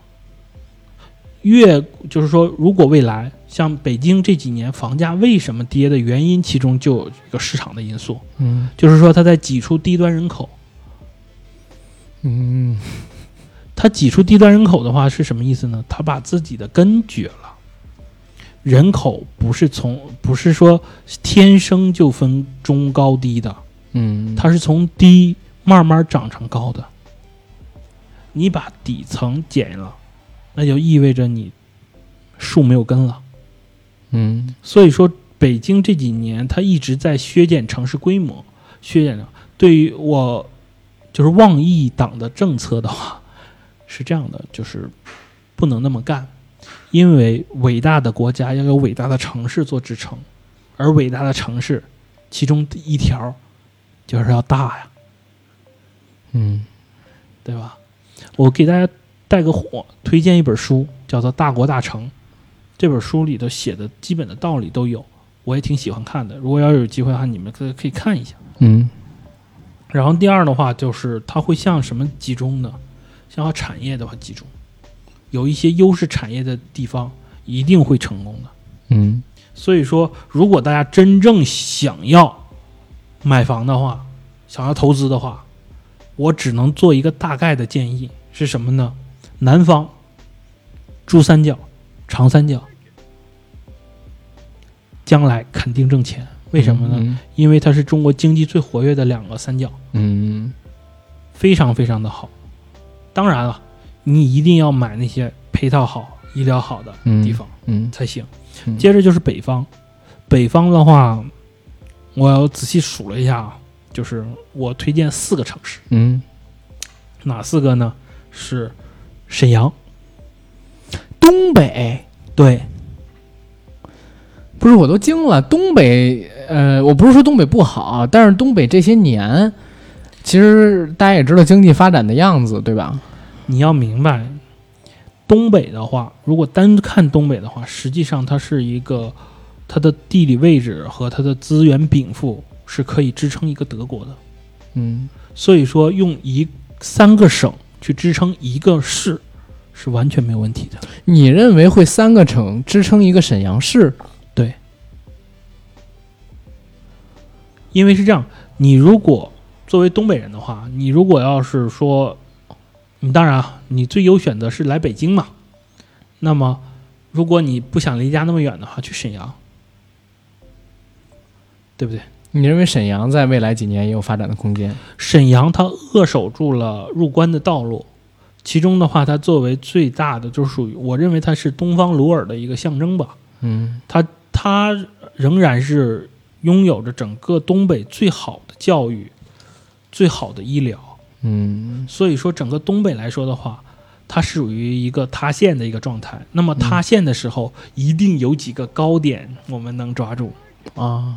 越就是说，如果未来像北京这几年房价为什么跌的原因，其中就有一个市场的因素，嗯就是说它在挤出低端人口。嗯它挤出低端人口的话是什么意思呢？它把自己的根绝了。人口不是从不是说天生就分中高低的，嗯，它是从低慢慢长成高的。你把底层减了，那就意味着你树没有根了。嗯所以说，北京这几年它一直在削减城市规模，削减了。对于我就是妄议党的政策的话，是这样的，就是不能那么干，因为伟大的国家要有伟大的城市做支撑，而伟大的城市，其中第一条就是要大呀，嗯对吧？我给大家带个火，推荐一本书，叫做《大国大成》。这本书里头写的基本的道理都有，我也挺喜欢看的。如果要有机会的话，你们可可以看一下。嗯然后第二的话，就是它会向什么集中呢？向产业的话集中，有一些优势产业的地方一定会成功的。嗯所以说，如果大家真正想要买房的话，想要投资的话，我只能做一个大概的建议，是什么呢？南方，珠三角、长三角，将来肯定挣钱。为什么呢？嗯因为它是中国经济最活跃的两个三角，嗯非常非常的好。当然了，你一定要买那些配套好、医疗好的嗯地方。嗯才行嗯。接着就是北方，北方的话，我仔细数了一下啊，就是我推荐四个城市，嗯，哪四个呢？是沈阳，东北对，不是我都惊了，东北呃，我不是说东北不好，但是东北这些年，其实大家也知道经济发展的样子，对吧？你要明白，东北的话，如果单看东北的话，实际上它是一个它的地理位置和它的资源禀赋是可以支撑一个德国的。嗯所以说，用一三个省去支撑一个市是完全没有问题的。你认为会三个城支撑一个沈阳市？对因为是这样，你如果作为东北人的话，你如果要是说，你当然啊，你最优选择是来北京嘛。那么，如果你不想离家那么远的话，去沈阳，对不对？你认为沈阳在未来几年也有发展的空间？沈阳它扼守住了入关的道路，其中的话，它作为最大的，就是属于我认为它是东方鲁尔的一个象征吧。嗯它它仍然是拥有着整个东北最好的教育、最好的医疗。嗯所以说，整个东北来说的话，它是属于一个塌陷的一个状态。那么塌陷的时候，一定有几个高点我们能抓住，啊，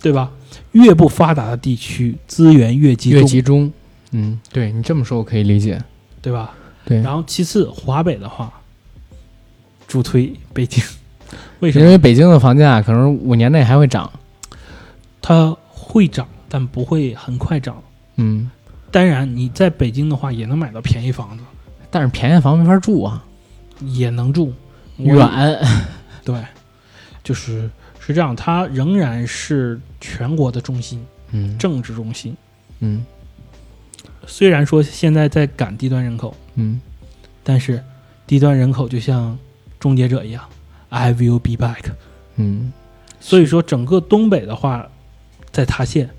对吧？越不发达的地区，资源越集越中，集中。嗯，对你这么说，我可以理解。对吧？对，然后其次，华北的话，主推北京，为什么？因为北京的房价可能五年内还会涨。它会涨，但不会很快涨。嗯，当然，你在北京的话，也能买到便宜房子，但是便宜房没法住啊，也能住。远。对，就是是这样，它仍然是全国的中心，嗯政治中心。嗯虽然说现在在赶低端人口，嗯但是低端人口就像终结者一样，I will be back。嗯，所以说，整个东北的话在塌陷，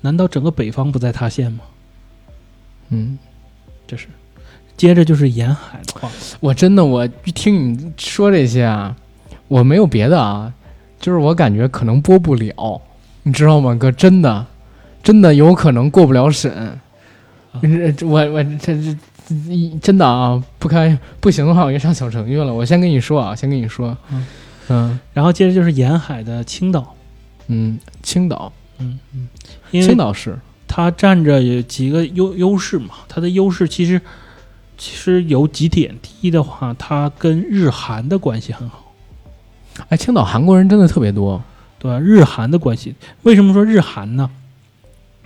难道整个北方不在塌陷吗？嗯，这是。接着就是沿海的话，我真的我一听你说这些啊，我没有别的啊，就是我感觉可能播不了，你知道吗，哥？真的，真的有可能过不了审。这我我这这这真的啊，不开不行的话，我就上小程序了。我先跟你说啊，先跟你说，嗯嗯然后接着就是沿海的青岛，嗯，青岛，因为青岛市，它占着有几个优优势嘛，它的优势其实其实有几点。第一的话，它跟日韩的关系很好，哎，青岛韩国人真的特别多。对吧？日韩的关系，为什么说日韩呢？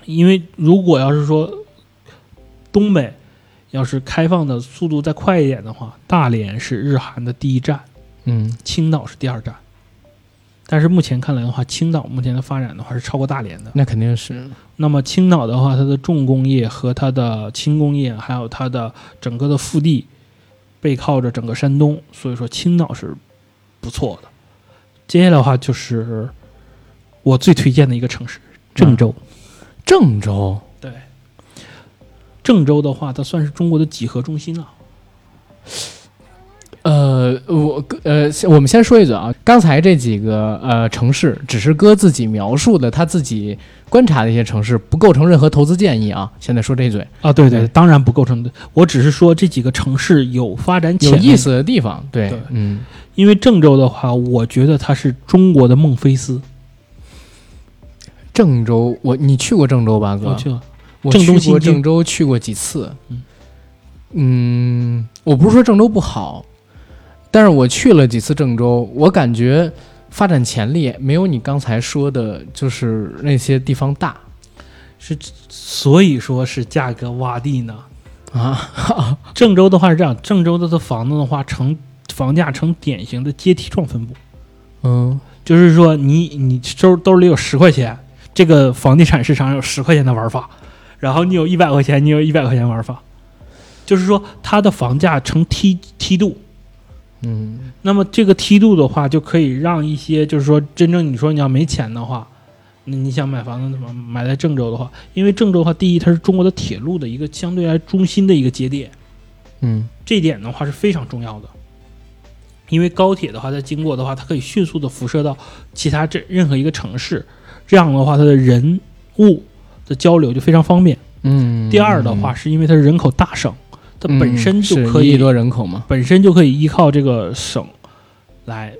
因为如果要是说东北要是开放的速度再快一点的话，大连是日韩的第一站，嗯青岛是第二站。但是目前看来的话，青岛目前的发展的话是超过大连的。那肯定是，那么青岛的话，它的重工业和它的轻工业，还有它的整个的腹地，背靠着整个山东，所以说青岛是不错的。接下来的话就是我最推荐的一个城市郑州。郑州。对，郑州的话，它算是中国的几何中心了。呃，我呃，我们先说一嘴啊，刚才这几个呃城市只是哥自己描述的，他自己观察的一些城市，不构成任何投资建议啊。现在说这一嘴，啊，对对当然不构成的。我只是说这几个城市有发展潜力有意，思的地方，对，对嗯，因为郑州的话，我觉得它是中国的孟菲斯。郑州，我你去过郑州吧，哥？我去了，我去过郑州，去过几次。嗯嗯，我不是说郑州不好，但是我去了几次郑州，我感觉发展潜力没有你刚才说的，就是那些地方大是所以说是价格洼地呢。啊。郑州的话是这样，郑州的的房子的话呈房价呈典型的阶梯状分布，嗯。就是说你你兜兜里有十块钱，这个房地产市场有十块钱的玩法，然后你有一百块钱，你有一百块钱玩法，就是说它的房价呈梯梯度。嗯。那么这个梯度的话，就可以让一些就是说真正你说你要没钱的话，那你想买房子怎么买在郑州的话，因为郑州的话，第一它是中国的铁路的一个相对来中心的一个节点，嗯。这一点的话是非常重要的。因为高铁的话，它经过的话，它可以迅速的辐射到其他这任何一个城市，这样的话，它的人物的交流就非常方便。嗯。第二的话，是因为它是人口大省，它嗯，本身就可以多人口嘛。本身就可以依靠这个省来，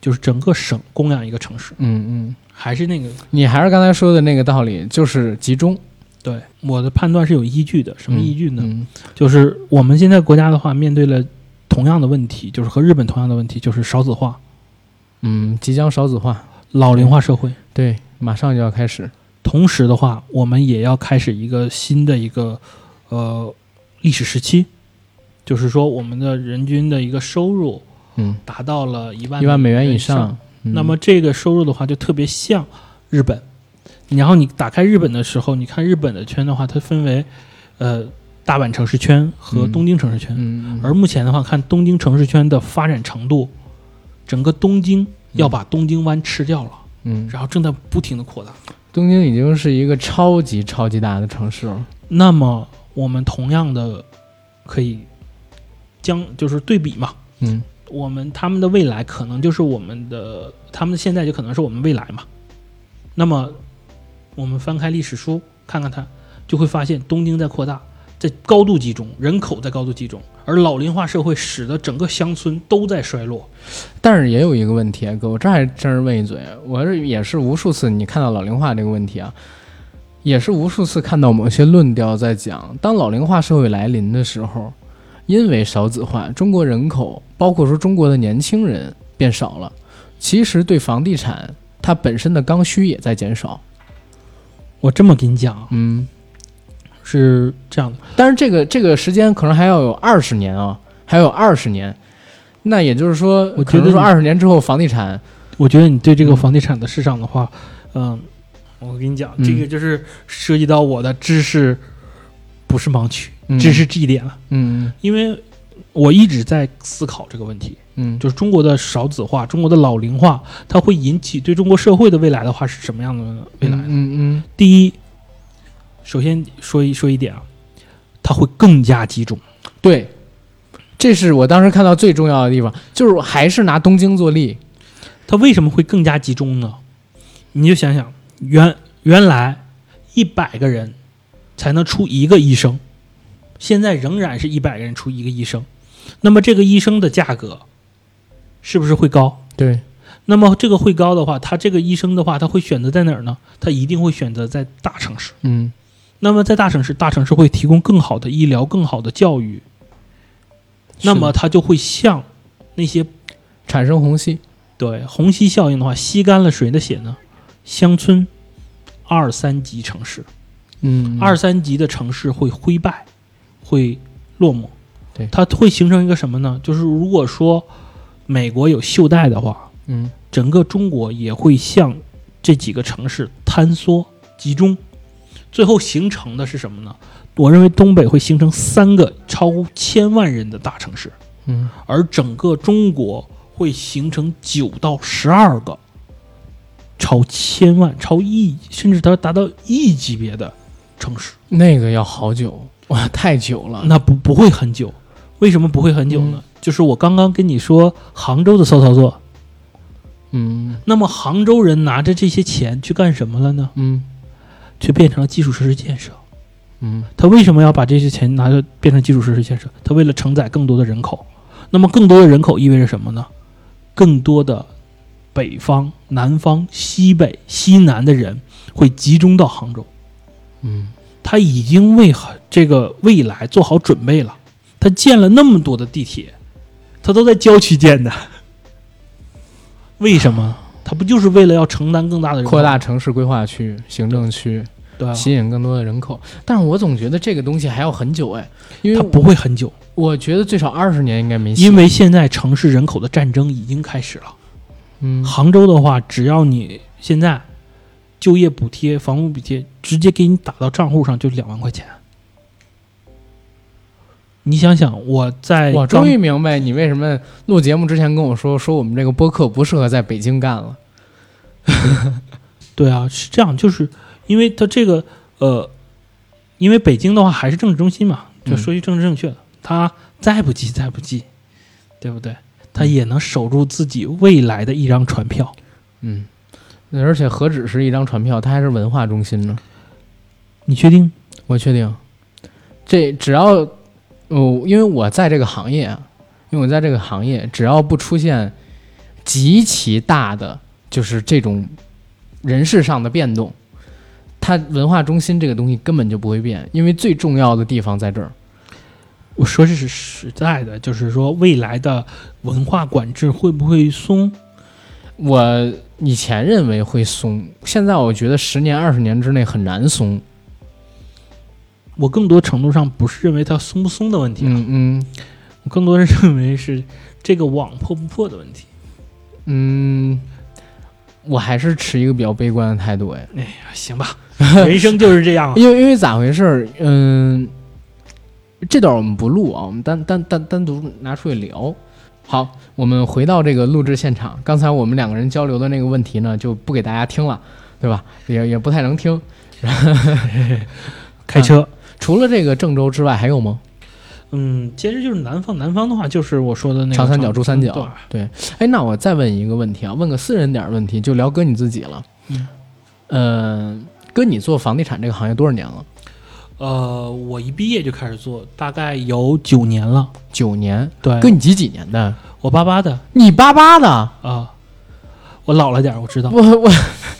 就是整个省供养一个城市，嗯嗯，还是那个你还是刚才说的那个道理，就是集中。对我的判断是有依据的。什么依据呢？嗯就是我们现在国家的话，面对了同样的问题，就是和日本同样的问题，就是少子化、嗯，即将少子化，老龄化社会。对，马上就要开始。同时的话，我们也要开始一个新的一个呃历史时期，就是说我们的人均的一个收入嗯，达到了一万一万美元以上。嗯那么这个收入的话，就特别像日本。然后你打开日本的时候，你看日本的圈的话，它分为呃大阪城市圈和嗯东京城市圈。嗯，而目前的话，看东京城市圈的发展程度，整个东京要把东京湾吃掉了，嗯，然后正在不停的扩大。东京已经是一个超级超级大的城市了。那么我们同样的可以将就是对比嘛。嗯我们他们的未来可能就是我们的，他们的现在就可能是我们未来嘛。那么，我们翻开历史书看看它，就会发现东京在扩大，在高度集中，人口在高度集中，而老龄化社会使得整个乡村都在衰落。但是也有一个问题啊，哥，我这还真是问一嘴，我是也是无数次你看到老龄化这个问题啊，也是无数次看到某些论调在讲，当老龄化社会来临的时候，因为少子化，中国人口包括说中国的年轻人变少了，其实对房地产它本身的刚需也在减少。我这么跟你讲，嗯，是这样的，但是这个这个时间可能还要有二十年啊，还有二十年，那也就是说，我觉得说二十年之后房地产，我觉得你对这个嗯。房地产的市场的话，嗯，我跟你讲，嗯。这个就是涉及到我的知识，不是盲区，嗯。知识这一点了，嗯因为我一直在思考这个问题。嗯。就是中国的少子化、中国的老龄化，它会引起对中国社会的未来的话是什么样的未来？嗯嗯。第一，首先说一说一点啊，它会更加集中。对，这是我当时看到最重要的地方，就是还是拿东京做例，它为什么会更加集中呢？你就想想，原原来一百个人才能出一个医生，现在仍然是一百个人出一个医生，那么这个医生的价格是不是会高？对，那么这个会高的话，他这个医生的话，他会选择在哪儿呢？他一定会选择在大城市。嗯那么在大城市，大城市会提供更好的医疗、更好的教育，那么它就会向那些产生虹吸，对。虹吸效应的话，吸干了谁的血呢？乡村二三级城市，嗯。二三级的城市会灰败，会落寞。对。它会形成一个什么呢？就是如果说美国有袖带的话，嗯。整个中国也会向这几个城市坍缩集中，最后形成的是什么呢？我认为东北会形成三个超千万人的大城市，嗯而整个中国会形成九到十二个超千万、超亿，甚至它达到亿级别的城市。那个要好久哇，太久了，那不不会很久，为什么不会很久呢？就是我刚刚跟你说杭州的骚操作，嗯那么杭州人拿着这些钱去干什么了呢？嗯却变成了基础设施建设。嗯他为什么要把这些钱拿着变成基础设施建设？他为了承载更多的人口。那么更多的人口意味着什么呢？更多的北方、南方、西北、西南的人会集中到杭州。嗯他已经为这个未来做好准备了。他建了那么多的地铁，他都在郊区建的。为什么？他不就是为了要承担更大的扩大城市规划区、行政区，对吧？吸引更多的人口。但是我总觉得这个东西还要很久哎，因为它不会很久，我觉得最少二十年应该没戏。因为现在城市人口的战争已经开始了。嗯杭州的话，只要你现在就业补贴、房屋补贴直接给你打到账户上，就两万块钱。你想想，我在我终于明白你为什么录节目之前跟我说说我们这个播客不适合在北京干了。对啊，是这样，就是因为它这个呃，因为北京的话还是政治中心嘛，就嗯说句政治正确的，它再不济再不济，对不对？他也能守住自己未来的一张船票。嗯，而且何止是一张船票，它还是文化中心呢。你确定？我确定，这只要哦，因为我在这个行业啊，因为我在这个行业，只要不出现极其大的就是这种人事上的变动，它文化中心这个东西根本就不会变，因为最重要的地方在这儿。我说这是实在的，就是说未来的文化管制会不会松？我以前认为会松，现在我觉得十年、二十年之内很难松。我更多程度上不是认为它松不松的问题，啊嗯嗯我更多是认为是这个网破不破的问题。嗯，我还是持一个比较悲观的态度，哎。哎呀，行吧，人生就是这样啊。因为因为咋回事儿？嗯，这段我们不录啊，我们单单单单独拿出来聊。好，我们回到这个录制现场。刚才我们两个人交流的那个问题呢，就不给大家听了，对吧？也也不太能听。开车，除了这个郑州之外，还有吗？嗯，其实就是南方，南方的话就是我说的那个长三角、珠三角对，对，哎，那我再问一个问题啊，问个私人点儿问题，就聊哥你自己了。嗯，呃，哥，你做房地产这个行业多少年了？呃，我一毕业就开始做，大概有九年了。九年。对，哥，你几几年的？我八八的你八八的？啊，我老了点儿，我知道。我我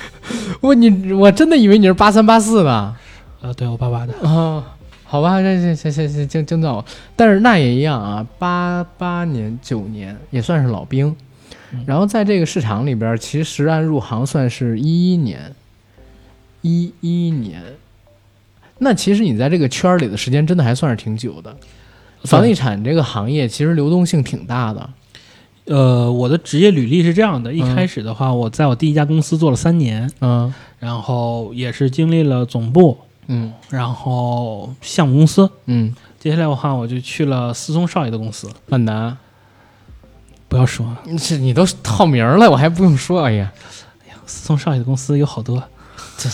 我你我真的以为你是八三八四的啊、呃，对我八八的啊。好吧，这这这这这惊惊到。但是那也一样啊，八八年九年也算是老兵。然后在这个市场里边，其实按入行算是一一年，一一年。那其实你在这个圈里的时间真的还算是挺久的。房地产这个行业其实流动性挺大的。呃，我的职业履历是这样的：一开始的话，我在我第一家公司做了三年，嗯然后也是经历了总部，嗯然后项目公司。嗯，接下来的话，我就去了思聪少爷的公司。万达，不要说，这你都套名了，我还不用说。哎呀，思聪少爷的公司有好多。这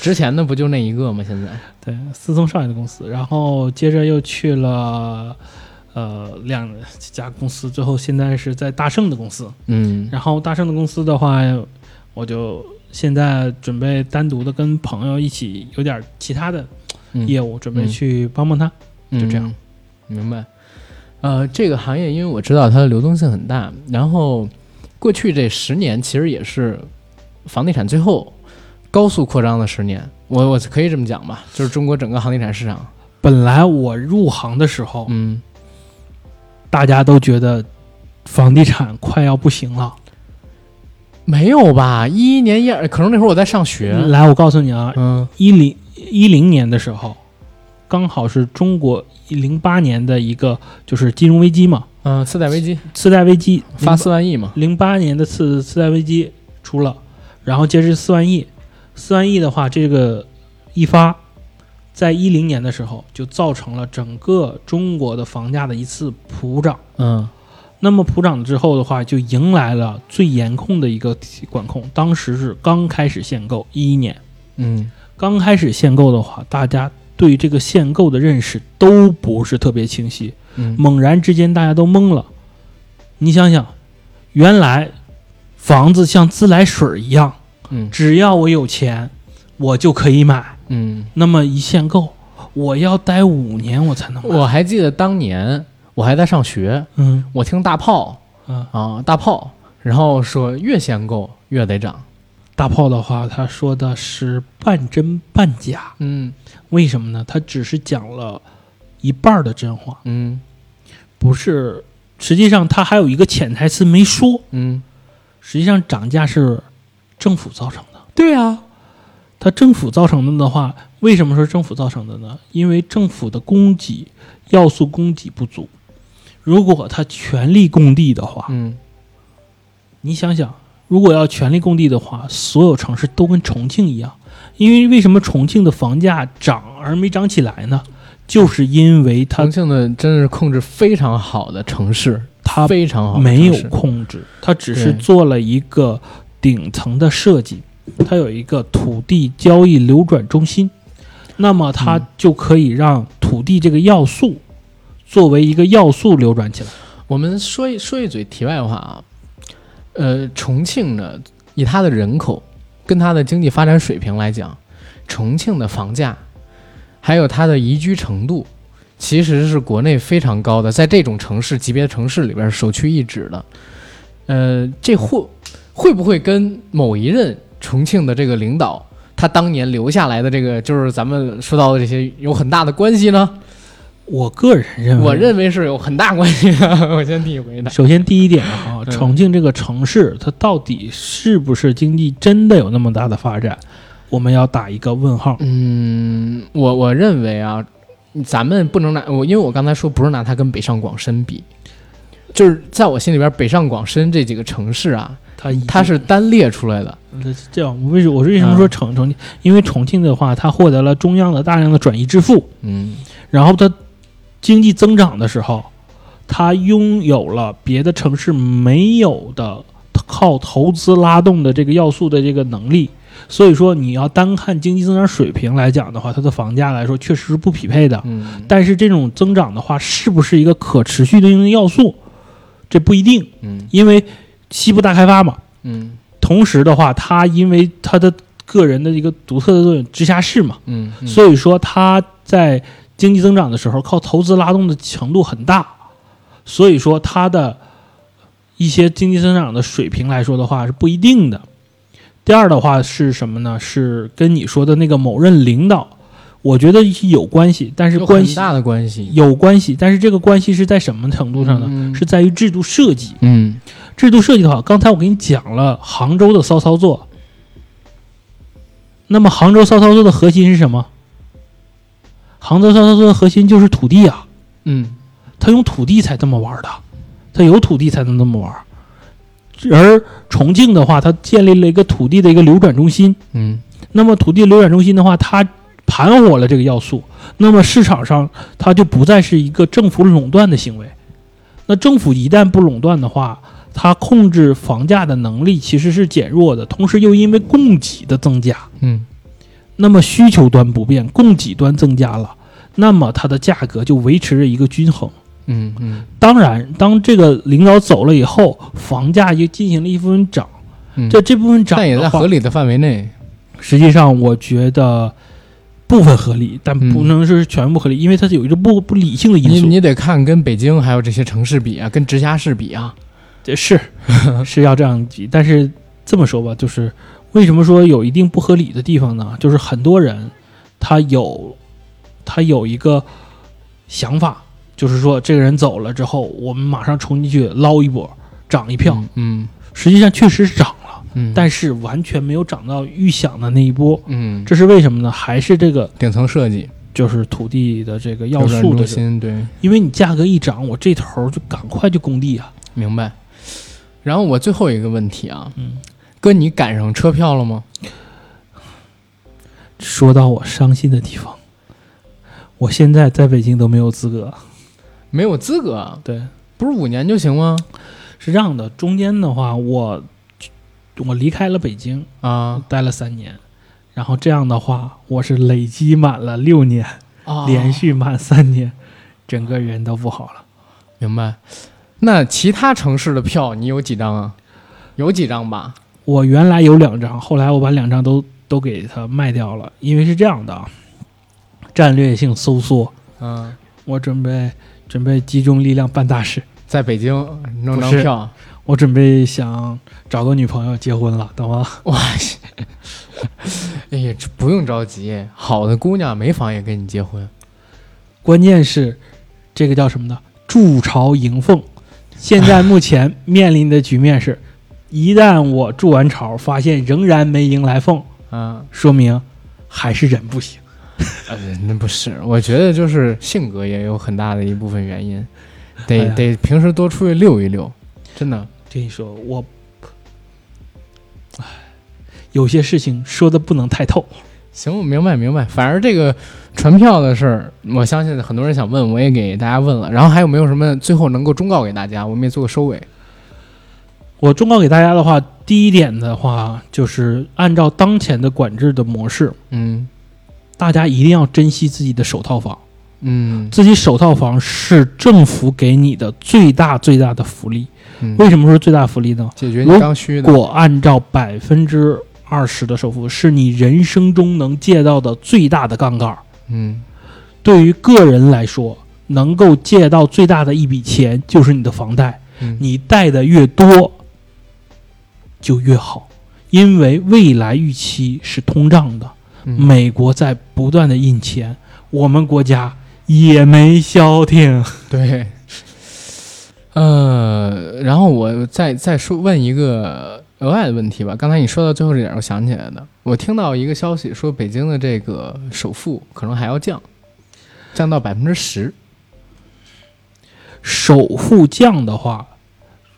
之前的不就那一个吗？现在，对，思聪少爷的公司，然后接着又去了呃两家公司，最后现在是在大圣的公司。嗯然后大圣的公司的话，我就现在准备单独的跟朋友一起有点其他的嗯业务，准备嗯去帮帮他。就这样嗯，明白。呃，这个行业因为我知道它的流动性很大，然后过去这十年其实也是房地产最后高速扩张的十年，我我可以这么讲吧，就是中国整个房地产市场，本来我入行的时候，嗯，大家都觉得房地产快要不行了。没有吧？一一年一二，可能那会儿我在上学，来，我告诉你啊，嗯。一零一零年的时候，刚好是中国零八年的一个就是金融危机嘛，嗯，次贷危机。次贷危机发四万亿嘛，零八年的次次贷危机出了，然后接着四万亿，四万亿的话，这个一发，在一零年的时候就造成了整个中国的房价的一次普涨。嗯那么普涨之后的话，就迎来了最严控的一个管控，当时是刚开始限购，一一年嗯刚开始限购的话，大家对这个限购的认识都不是特别清晰，嗯猛然之间大家都懵了。你想想，原来房子像自来水儿一样，嗯只要我有钱，我就可以买。嗯，那么一限购，我要待五年我才能买。我还记得当年我还在上学，嗯我听大炮啊，啊大炮，然后说越限购越得涨，大炮的话，他说的是半真半假，嗯为什么呢？他只是讲了一半的真话，嗯不是。实际上，他还有一个潜台词没说。嗯，实际上，涨价是政府造成的。对啊，他政府造成的的话，为什么说政府造成的呢？因为政府的供给要素供给不足。如果他全力供地的话，嗯你想想，如果要全力供地的话，所有城市都跟重庆一样。因为为什么重庆的房价涨而没涨起来呢？就是因为它重庆的真是控制非常好的城市，它非常好没有控制，它只是做了一个顶层的设计，它有一个土地交易流转中心，那么它嗯就可以让土地这个要素作为一个要素流转起来。我们说一说一嘴题外话啊，呃，重庆呢，以它的人口跟它的经济发展水平来讲，重庆的房价还有它的宜居程度，其实是国内非常高的，在这种城市级别的城市里边首屈一指的。呃，这会会不会跟某一任重庆的这个领导他当年留下来的这个，就是咱们说到的这些有很大的关系呢？我个人认为，我认为是有很大关系的。我先替你回答。首先第一点哈，嗯重庆这个城市它到底是不是经济真的有那么大的发展，我们要打一个问号。嗯，我我认为啊，咱们不能拿我，因为我刚才说不是拿它跟北上广深比，就是在我心里边，北上广深这几个城市啊，它它是单列出来的。这样，我为什我为什么说重重庆？因为重庆的话，它获得了中央的大量的转移支付，嗯然后它经济增长的时候，它拥有了别的城市没有的靠投资拉动的这个要素的这个能力，所以说你要单看经济增长水平来讲的话，它的房价来说确实是不匹配的。嗯。但是这种增长的话，是不是一个可持续的应用要素，这不一定，嗯。因为西部大开发嘛。嗯。同时的话，它因为它的个人的一个独特的作用，直辖市嘛，嗯，嗯。所以说它在经济增长的时候靠投资拉动的强度很大，所以说它的一些经济增长的水平来说的话是不一定的。第二的话是什么呢？是跟你说的那个某任领导，我觉得有关系，但是有关系很大的关系。有关系，但是这个关系是在什么程度上呢？嗯是在于制度设计。嗯制度设计的话，刚才我给你讲了杭州的骚操作。那么杭州骚操作的核心是什么？杭州骚操作的核心就是土地啊，嗯他用土地才这么玩的，他有土地才能这么玩。而重庆的话，它建立了一个土地的一个流转中心。嗯那么土地流转中心的话，它盘活了这个要素，那么市场上它就不再是一个政府垄断的行为。那政府一旦不垄断的话，它控制房价的能力其实是减弱的，同时又因为供给的增加，嗯那么需求端不变，供给端增加了，那么它的价格就维持着一个均衡。嗯嗯当然，当这个领导走了以后，房价又进行了一部分涨，嗯，这这部分涨但也在合理的范围内。实际上，我觉得部分合理，但不嗯能是全部合理，因为它有一个不不理性的因素。你你得看跟北京还有这些城市比啊，跟直辖市比啊。这是 是要这样比，但是这么说吧，就是为什么说有一定不合理的地方呢？就是很多人他有他有一个想法，就是说这个人走了之后，我们马上冲进去捞一波，涨一票。嗯实际上确实涨了，嗯，但是完全没有涨到预想的那一波。嗯，这是为什么呢？还是这个顶层设计就是土地的这个要素的这个中心，对，因为你价格一涨，我这头儿就赶快就工地啊。明白。然后我最后一个问题啊，嗯，哥，你赶上车票了吗？说到我伤心的地方，我现在在北京都没有资格。没有资格啊，对，不是五年就行吗？是这样的，中间的话，我我离开了北京，啊待了三年，然后这样的话，我是累积满了六年，啊，连续满三年，整个人都不好了。明白。那其他城市的票你有几张啊？有几张吧？我原来有两张，后来我把两张都都给它卖掉了，因为是这样的啊，战略性收缩，嗯，我准备准备集中力量办大事。在北京弄张票，我准备想找个女朋友结婚了，懂吗？哇塞！哎呀，这不用着急，好的姑娘没房也跟你结婚。关键是这个叫什么呢？筑巢迎凤。现在目前面临的局面是，一旦我筑完巢，发现仍然没迎来凤，啊，说明还是人不行。呃，那不是，我觉得就是性格也有很大的一部分原因，得、哎得平时多出去溜一溜，真的。跟你说，我，唉，有些事情说的不能太透。行，我明白明白。反正这个传票的事儿，我相信很多人想问，我也给大家问了。然后还有没有什么最后能够忠告给大家？我们也做个收尾。我忠告给大家的话，第一点的话就是按照当前的管制的模式，嗯大家一定要珍惜自己的首套房。嗯自己首套房是政府给你的最大最大的福利。嗯，为什么说最大福利呢？解决你刚需的？如果按照百分之二十的首付，是你人生中能借到的最大的杠杆。嗯对于个人来说，能够借到最大的一笔钱就是你的房贷，嗯，你贷的越多就越好，因为未来预期是通胀的。嗯美国在不断的印钱，我们国家也没消停。对，呃，然后我再再说问一个额外的问题吧。刚才你说到最后这点，我想起来的，我听到一个消息说，北京的这个首付可能还要降，降到百分之十。首付降的话，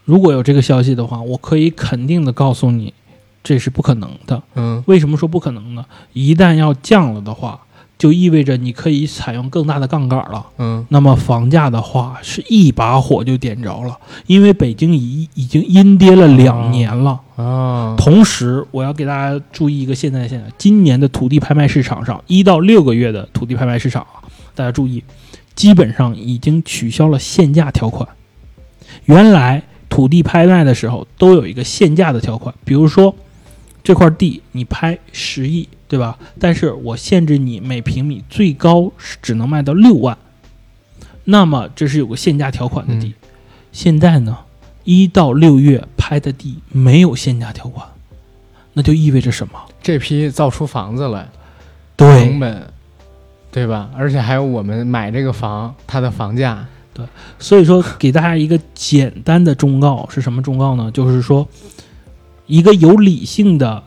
如果有这个消息的话，我可以肯定的告诉你，这是不可能的。嗯为什么说不可能呢？一旦要降了的话，就意味着你可以采用更大的杠杆了。嗯那么房价的话是一把火就点着了，因为北京已已经阴跌了两年了。啊，同时，我要给大家注意一个现在现象：今年的土地拍卖市场上，一到六个月的土地拍卖市场啊，大家注意，基本上已经取消了限价条款。原来土地拍卖的时候都有一个限价的条款，比如说这块地你拍十亿，对吧？但是我限制你每平米最高是只能卖到六万，那么这是有个限价条款的地。现在呢，一到六月拍的地没有限价条款，那就意味着什么？这批造出房子来，对成本，对吧？而且还有我们买这个房，它的房价，所以说，给大家一个简单的忠告是什么忠告呢？就是说，一个有理性的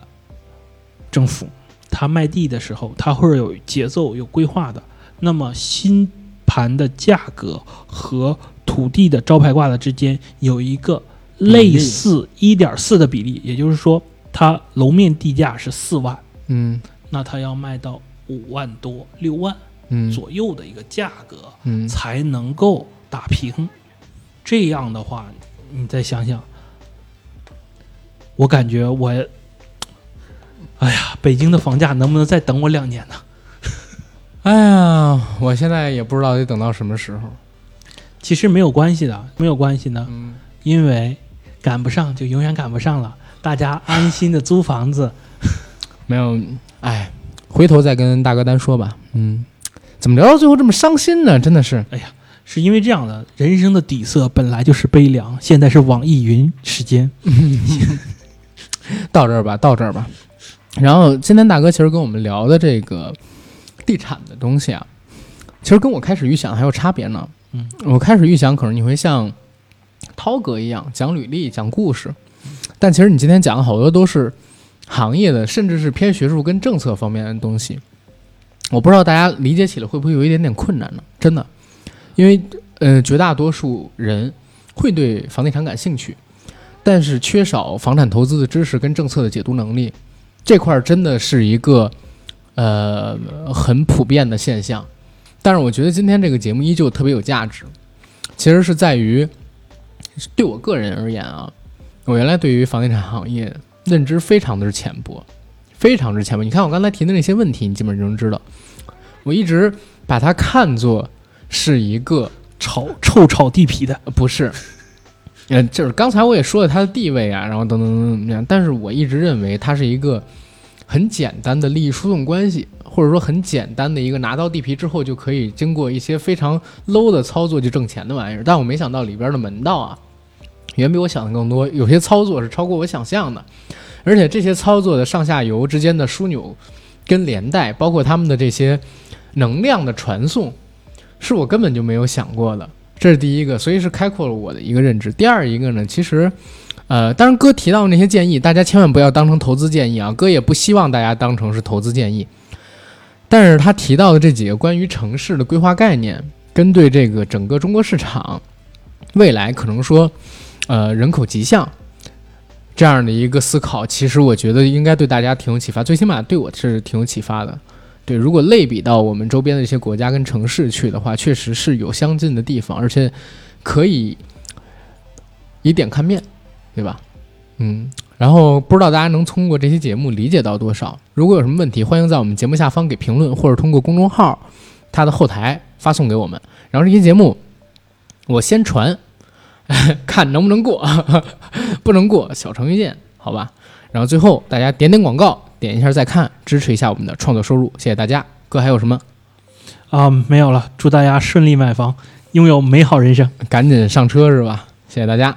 政府，它卖地的时候，它会有节奏、有规划的。那么，新盘的价格和土地的招牌挂的之间有一个类似一点四的比例，也就是说，它楼面地价是四万，嗯那它要卖到五万多、六万嗯左右的一个价格。嗯，才能够打平。这样的话，你再想想，我感觉我，哎呀，北京的房价能不能再等我两年呢？哎呀，我现在也不知道得等到什么时候。其实没有关系的，没有关系的，嗯，因为赶不上就永远赶不上了。大家安心的租房子，没有，哎，回头再跟大哥单说吧。嗯，怎么聊到最后这么伤心呢？真的是，是因为这样的，人生的底色本来就是悲凉。现在是网易云时间，到这儿吧，到这儿吧。然后今天大哥其实跟我们聊的这个地产的东西啊，其实跟我开始预想还有差别呢。嗯，我开始预想可能你会像涛哥一样讲履历、讲故事，但其实你今天讲的好多都是行业的，甚至是偏学术跟政策方面的东西。我不知道大家理解起来会不会有一点点困难呢？真的，因为呃，绝大多数人会对房地产感兴趣，但是缺少房产投资的知识跟政策的解读能力，这块儿真的是一个呃很普遍的现象。但是我觉得今天这个节目依旧特别有价值，其实是在于对我个人而言啊，我原来对于房地产行业认知非常的浅薄，非常之浅薄。你看我刚才提的那些问题，你基本就能知道，我一直把它看作是一个炒臭炒地皮的，呃不是，呃，就是刚才我也说了它的地位啊，然后等等等等怎么样，但是我一直认为它是一个很简单的利益输送关系，或者说很简单的一个拿到地皮之后就可以经过一些非常 low 的操作就挣钱的玩意儿。但我没想到里边的门道啊，远比我想的更多，有些操作是超过我想象的，而且这些操作的上下游之间的枢纽跟连带，包括他们的这些能量的传送，是我根本就没有想过的。这是第一个，所以是开阔了我的一个认知。第二一个呢，其实，呃，当然哥提到那些建议，大家千万不要当成投资建议啊，哥也不希望大家当成是投资建议。但是他提到的这几个关于城市的规划概念，跟对这个整个中国市场未来可能说，呃，人口极向这样的一个思考，其实我觉得应该对大家挺有启发，最起码对我是挺有启发的。对，如果类比到我们周边的一些国家跟城市去的话，确实是有相近的地方，而且可以以点看面，对吧？嗯，然后不知道大家能通过这期节目理解到多少？如果有什么问题，欢迎在我们节目下方给评论，或者通过公众号它的后台发送给我们。然后这期节目我先传，看能不能过，不能过小程序见，好吧？然后最后大家点点广告，点一下再看，支持一下我们的创作收入，谢谢大家。哥还有什么？啊，没有了，祝大家顺利买房，拥有美好人生。赶紧上车是吧？谢谢大家。